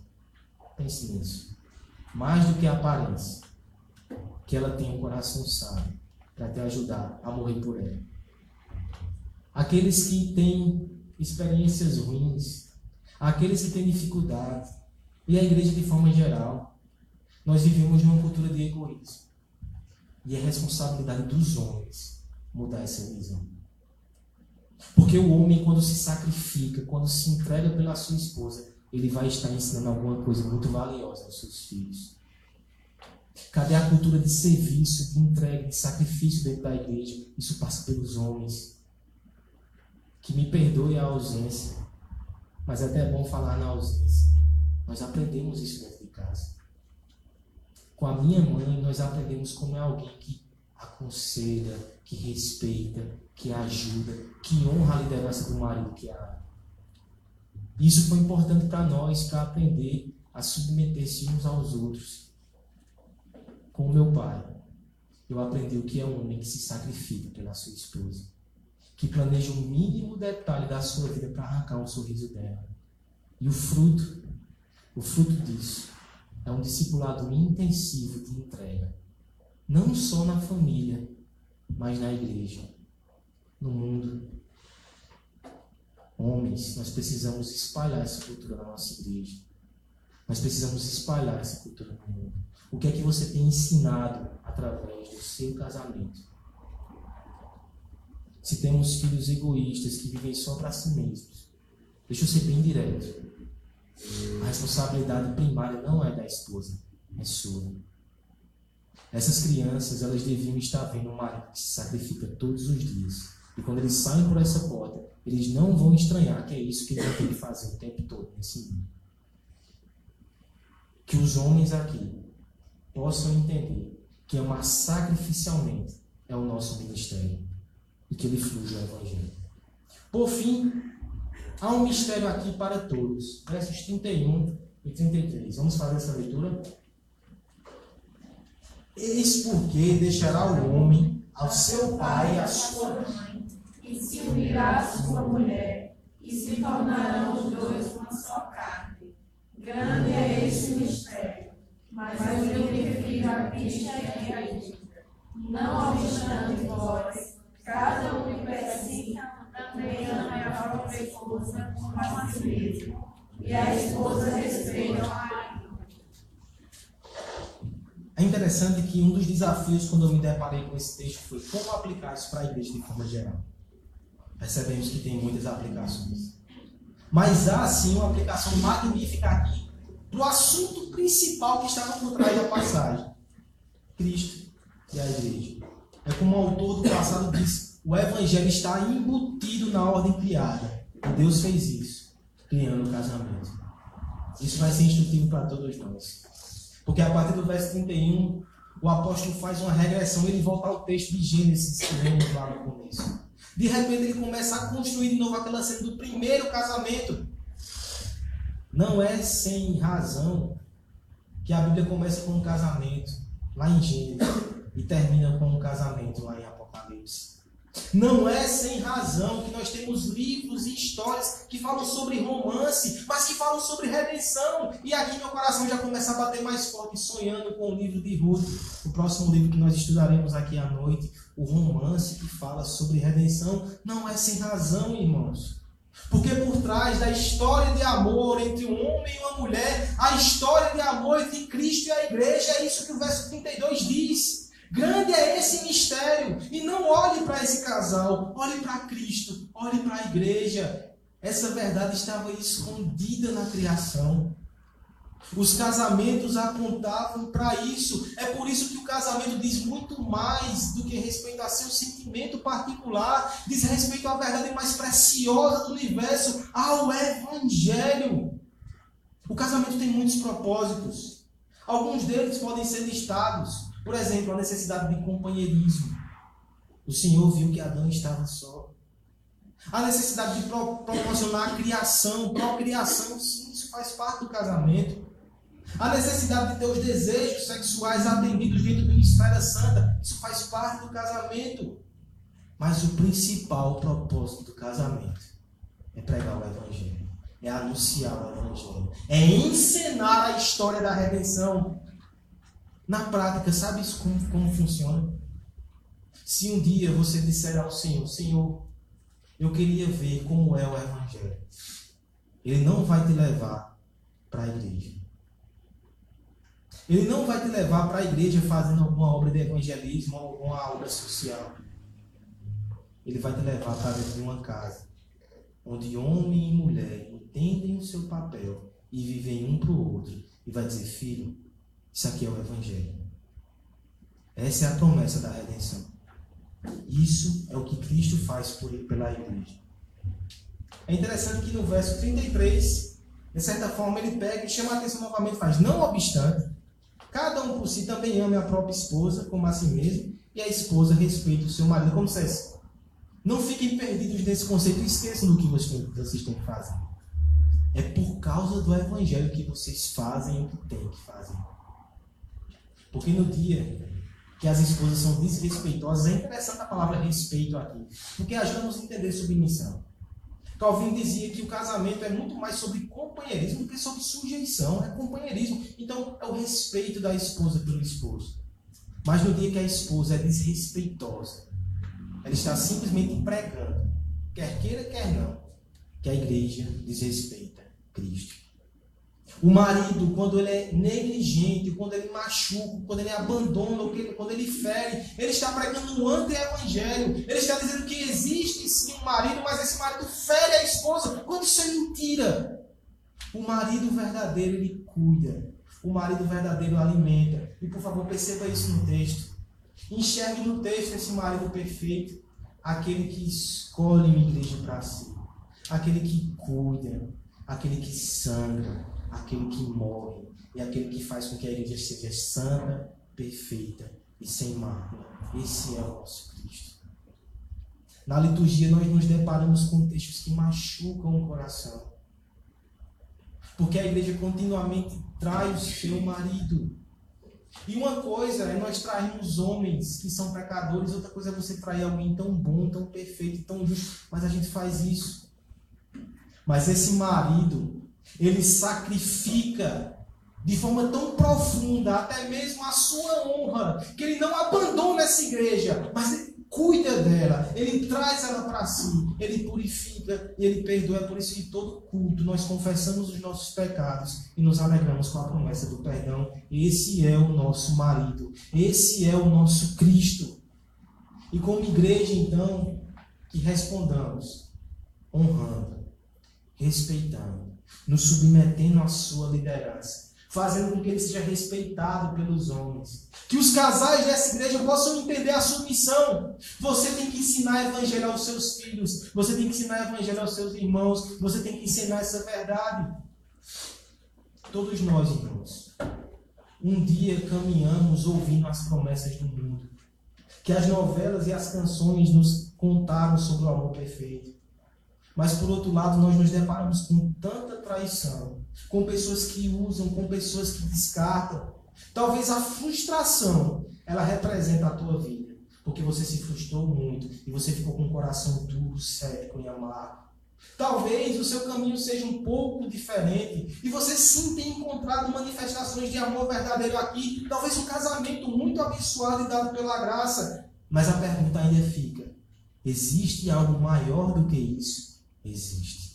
Pense nisso. Mais do que a aparência. Que ela tenha um coração sábio para te ajudar a morrer por ela. Aqueles que têm experiências ruins, aqueles que têm dificuldade, e a igreja de forma geral, nós vivemos numa cultura de egoísmo. E é responsabilidade dos homens mudar essa visão. Porque o homem, quando se sacrifica, quando se entrega pela sua esposa, ele vai estar ensinando alguma coisa muito valiosa aos seus filhos. Cadê a cultura de serviço, de entrega, de sacrifício dentro da igreja? Isso passa pelos homens. Que me perdoe a ausência, mas é até bom falar na ausência. Nós aprendemos isso dentro de casa. Com a minha mãe, nós aprendemos como é alguém que aconselha, que respeita, que ajuda, que honra a liderança do marido que a Isso foi importante para nós, para aprender a submeter-se uns aos outros. Com o meu pai, eu aprendi o que é um homem que se sacrifica pela sua esposa, que planeja o mínimo detalhe da sua vida para arrancar um sorriso dela. E o fruto, o fruto disso, é um discipulado intensivo de entrega, não só na família, mas na igreja, no mundo. Homens, nós precisamos espalhar essa cultura na nossa igreja. Nós precisamos espalhar essa cultura no mundo. O que é que você tem ensinado através do seu casamento? Se temos filhos egoístas que vivem só para si mesmos, deixa eu ser bem direto. A responsabilidade primária não é da esposa, é sua. Essas crianças, elas deviam estar vendo um marido que se sacrifica todos os dias. E quando eles saem por essa porta, eles não vão estranhar que é isso que eles vão ter que fazer o tempo todo nesse mundo. Que os homens aqui possam entender que amar sacrificialmente é o nosso ministério e que ele flui o Evangelho. Por fim, há um mistério aqui para todos. Versos 31 e 33. Vamos fazer essa leitura? Eis porque deixará o homem ao seu pai e à sua mãe, e se unirá à sua mulher, e se tornarão os dois uma só carne. Grande é esse mistério, mas eu lhe refiro a Cristo e a igreja. Não obstante vós, cada um que precisa, também ama a própria esposa como a si mesmo, e a esposa respeita o marido. É interessante que um dos desafios, quando eu me deparei com esse texto, foi como aplicar isso para a igreja de forma geral. Percebemos que tem muitas aplicações. Mas há, sim, uma aplicação magnífica aqui para o assunto principal que estava por trás da passagem: Cristo e a igreja. É como o autor do passado disse: o evangelho está embutido na ordem criada. E Deus fez isso, criando o casamento. Isso vai ser instrutivo para todos nós. Porque a partir do verso 31, o apóstolo faz uma regressão, ele volta ao texto de Gênesis que lemos lá no começo. De repente ele começa a construir de novo aquela cena do primeiro casamento. Não é sem razão que a Bíblia começa com um casamento lá em Gênesis e termina com um casamento lá em Apocalipse. Não é sem razão que nós temos livros e histórias que falam sobre romance, mas que falam sobre redenção. E aqui meu coração já começa a bater mais forte, sonhando com o livro de Ruth, o próximo livro que nós estudaremos aqui à noite. O romance que fala sobre redenção não é sem razão, irmãos. Porque por trás da história de amor entre um homem e uma mulher, a história de amor entre Cristo e a igreja, é isso que o verso 32 diz. Grande é esse mistério. E não olhe para esse casal, olhe para Cristo, olhe para a igreja. Essa verdade estava escondida na criação. Os casamentos apontavam para isso. É por isso que o casamento diz muito mais do que respeito a seu sentimento particular, diz respeito à verdade mais preciosa do universo, ao Evangelho. O casamento tem muitos propósitos. Alguns deles podem ser listados. Por exemplo, a necessidade de companheirismo. O Senhor viu que Adão estava só. A necessidade de pro proporcionar a criação, procriação, sim, isso faz parte do casamento. A necessidade de ter os desejos sexuais atendidos dentro de uma esfera santa, isso faz parte do casamento. Mas o principal propósito do casamento é pregar o Evangelho, é anunciar o Evangelho, é encenar a história da redenção. Na prática, sabe isso como, como funciona? Se um dia você disser ao Senhor, Senhor, eu queria ver como é o Evangelho, Ele não vai te levar para a igreja. Ele não vai te levar para a igreja fazendo alguma obra de evangelismo alguma obra social. Ele vai te levar para dentro de uma casa onde homem e mulher entendem o seu papel e vivem um para o outro. E vai dizer, filho, isso aqui é o Evangelho. Essa é a promessa da redenção. Isso é o que Cristo faz por, pela igreja. É interessante que no verso 33, de certa forma, ele pega e chama a atenção novamente, faz, não obstante, cada um por si também ame a própria esposa como a si mesmo, e a esposa respeita o seu marido. Como se fosse. Não fiquem perdidos nesse conceito e esqueçam do que vocês têm que fazer. É por causa do evangelho que vocês fazem o que têm que fazer. Porque no dia que as esposas são desrespeitosas, é interessante a palavra respeito aqui, porque ajuda a nos entender submissão. Calvin dizia que o casamento é muito mais sobre companheirismo do que sobre sujeição, é companheirismo. Então é o respeito da esposa pelo esposo. Mas no dia que a esposa é desrespeitosa, ela está simplesmente pregando, quer queira, quer não, que a igreja desrespeita Cristo. O marido, quando ele é negligente, quando ele machuca, quando ele abandona, quando ele fere, ele está pregando um anti-evangelho. Ele está dizendo que existe sim um marido, mas esse marido fere a esposa. Quando isso é mentira. O marido verdadeiro, ele cuida. O marido verdadeiro alimenta. E por favor, perceba isso no texto. Enxergue no texto esse marido perfeito, aquele que escolhe uma igreja para si, aquele que cuida, aquele que sangra, aquele que morre e aquele que faz com que a igreja seja santa, perfeita e sem mácula. Esse é o nosso Cristo. Na liturgia, nós nos deparamos com textos que machucam o coração. Porque a igreja continuamente trai o seu marido. E uma coisa é nós trairmos homens que são pecadores, outra coisa é você trair alguém tão bom, tão perfeito, tão justo. Mas a gente faz isso. Mas esse marido, ele sacrifica de forma tão profunda, até mesmo a sua honra, que ele não abandona essa igreja, mas ele cuida dela, ele traz ela para si, ele purifica e ele perdoa. É por isso que todo culto nós confessamos os nossos pecados e nos alegramos com a promessa do perdão. Esse é o nosso marido, esse é o nosso Cristo. E como igreja, então, que respondamos honrando, respeitando, nos submetendo à sua liderança, fazendo com que ele seja respeitado pelos homens. Que os casais dessa igreja possam entender a sua missão. Você tem que ensinar a evangelho aos seus filhos, você tem que ensinar a evangelho aos seus irmãos, você tem que ensinar essa verdade. Todos nós, irmãos, um dia caminhamos ouvindo as promessas do mundo, que as novelas e as canções nos contaram sobre o amor perfeito. Mas por outro lado, nós nos deparamos com tanta traição, com pessoas que usam, com pessoas que descartam. Talvez a frustração, ela representa a tua vida, porque você se frustrou muito e você ficou com o coração duro, cético e amargo. Talvez o seu caminho seja um pouco diferente e você sim tenha encontrado manifestações de amor verdadeiro aqui. Talvez um casamento muito abençoado e dado pela graça. Mas a pergunta ainda fica: existe algo maior do que isso? Existe.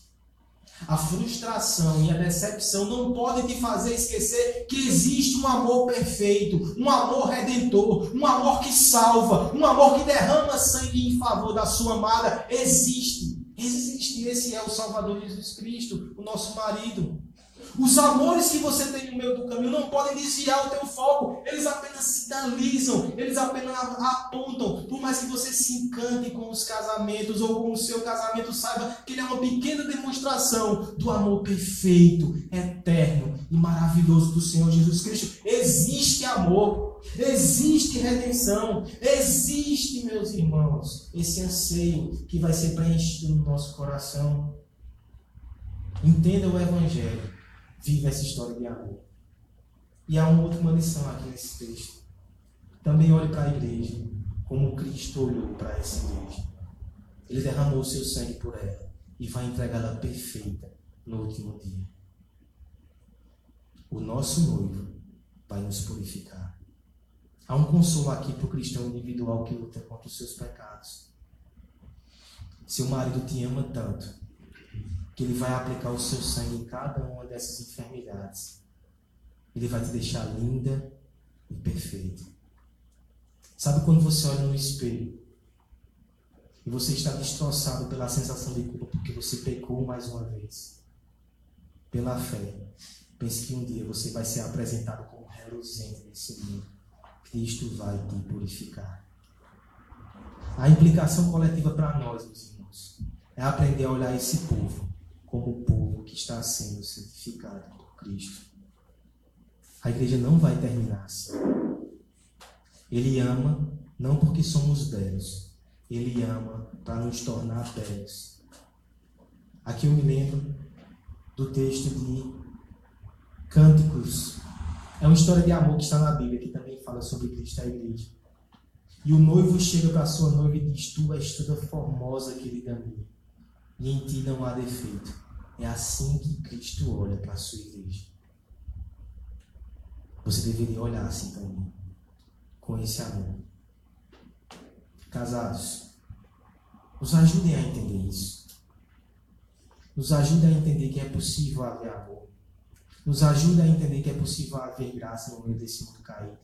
A frustração e a decepção não podem te fazer esquecer que existe um amor perfeito, um amor redentor, um amor que salva, um amor que derrama sangue em favor da sua amada. Existe. Existe. Esse é o Salvador Jesus Cristo, o nosso marido. Os amores que você tem no meio do caminho não podem desviar o teu foco. Eles apenas sinalizam, eles apenas apontam. Por mais que você se encante com os casamentos ou com o seu casamento, saiba que ele é uma pequena demonstração do amor perfeito, eterno e maravilhoso do Senhor Jesus Cristo. Existe amor, existe redenção, existe, meus irmãos, esse anseio que vai ser preenchido no nosso coração. Entenda o Evangelho vive essa história de amor. E há uma última lição aqui nesse texto. Também olhe para a igreja como Cristo olhou para essa igreja. Ele derramou seu sangue por ela e vai entregá-la perfeita no último dia. O nosso noivo vai nos purificar. Há um consolo aqui para o cristão individual que luta contra os seus pecados. Seu marido te ama tanto que Ele vai aplicar o seu sangue em cada uma dessas enfermidades. Ele vai te deixar linda e perfeita. Sabe quando você olha no espelho e você está destroçado pela sensação de culpa porque você pecou mais uma vez? Pela fé, pense que um dia você vai ser apresentado como reluzente nesse mundo. Cristo vai te purificar. A implicação coletiva para nós, meus irmãos, é aprender a olhar esse povo como o povo que está sendo santificado por Cristo. A igreja não vai terminar assim. Ele ama não porque somos belos, ele ama para nos tornar belos. Aqui eu me lembro do texto de Cânticos. É uma história de amor que está na Bíblia, que também fala sobre Cristo e a igreja. E o noivo chega para a sua noiva e diz: Tu és toda formosa, querida minha, e em ti não há defeito. É assim que Cristo olha para a sua igreja. Você deveria olhar assim também, com esse amor. Casados, nos ajudem a entender isso. Nos ajudem a entender que é possível haver amor. Nos ajudem a entender que é possível haver graça no meio desse mundo caído.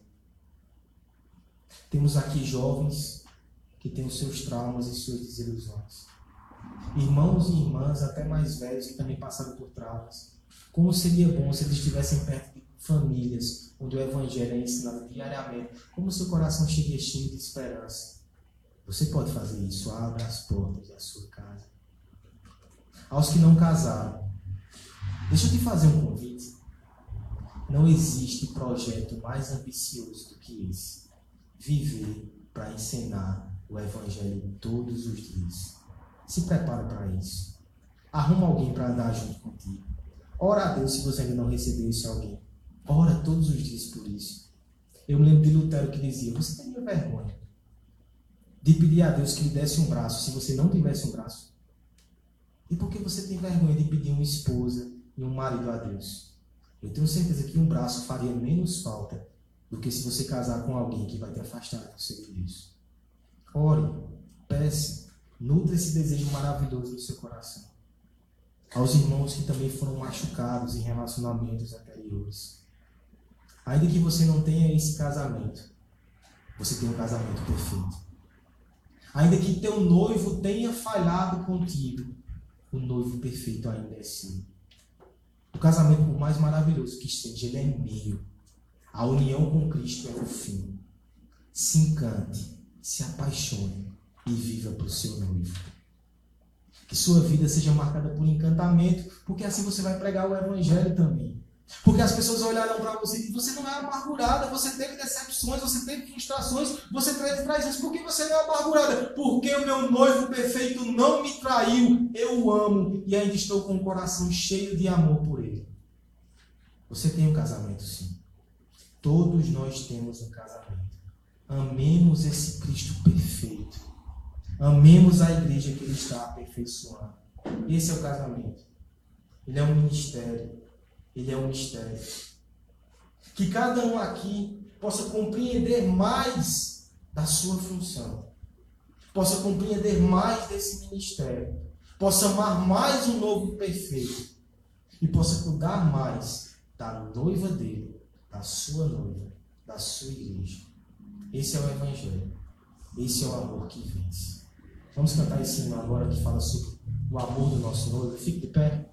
Temos aqui jovens que têm os seus traumas e suas desilusões irmãos e irmãs, até mais velhos, que também passaram por traumas. Como seria bom se eles estivessem perto de famílias onde o Evangelho é ensinado diariamente, como seu coração chega cheio de esperança. Você pode fazer isso, abra as portas da sua casa. Aos que não casaram, deixa eu te fazer um convite. Não existe projeto mais ambicioso do que esse. Viver para ensinar o Evangelho todos os dias. Se prepara para isso. Arruma alguém para andar junto contigo. Ora a Deus se você ainda não recebeu esse alguém. Ora todos os dias por isso. Eu me lembro de Lutero que dizia: Você teria vergonha de pedir a Deus que lhe desse um braço se você não tivesse um braço? E por que você tem vergonha de pedir uma esposa e um marido a Deus? Eu tenho certeza que um braço faria menos falta do que se você casar com alguém que vai te afastar do seu Deus. Ore, peça, nutra esse desejo maravilhoso no seu coração. Aos irmãos que também foram machucados em relacionamentos anteriores. Ainda que você não tenha esse casamento, você tem um casamento perfeito. Ainda que teu noivo tenha falhado contigo, o noivo perfeito ainda é seu. O casamento, por mais maravilhoso que esteja, ele é meio. A união com Cristo é o fim. Se encante, se apaixone e viva para o seu noivo. Que sua vida seja marcada por encantamento, porque assim você vai pregar o Evangelho também. Porque as pessoas olharão para você e você não é amargurada, você teve decepções, você teve frustrações, você teve traições. Por que você não é amargurada? Porque o meu noivo perfeito não me traiu, eu o amo e ainda estou com o coração cheio de amor por ele. Você tem um casamento sim. Todos nós temos um casamento. Amemos esse Cristo perfeito. Amemos a igreja que Ele está aperfeiçoando. Esse é o casamento. Ele é um ministério. Ele é um mistério. Que cada um aqui possa compreender mais da sua função. Possa compreender mais desse ministério. Possa amar mais um novo perfeito. E possa cuidar mais da noiva dele, da sua noiva, da sua igreja. Esse é o Evangelho. Esse é o amor que vence. Vamos cantar esse hino agora que fala sobre o amor do nosso noivo. Fique de pé.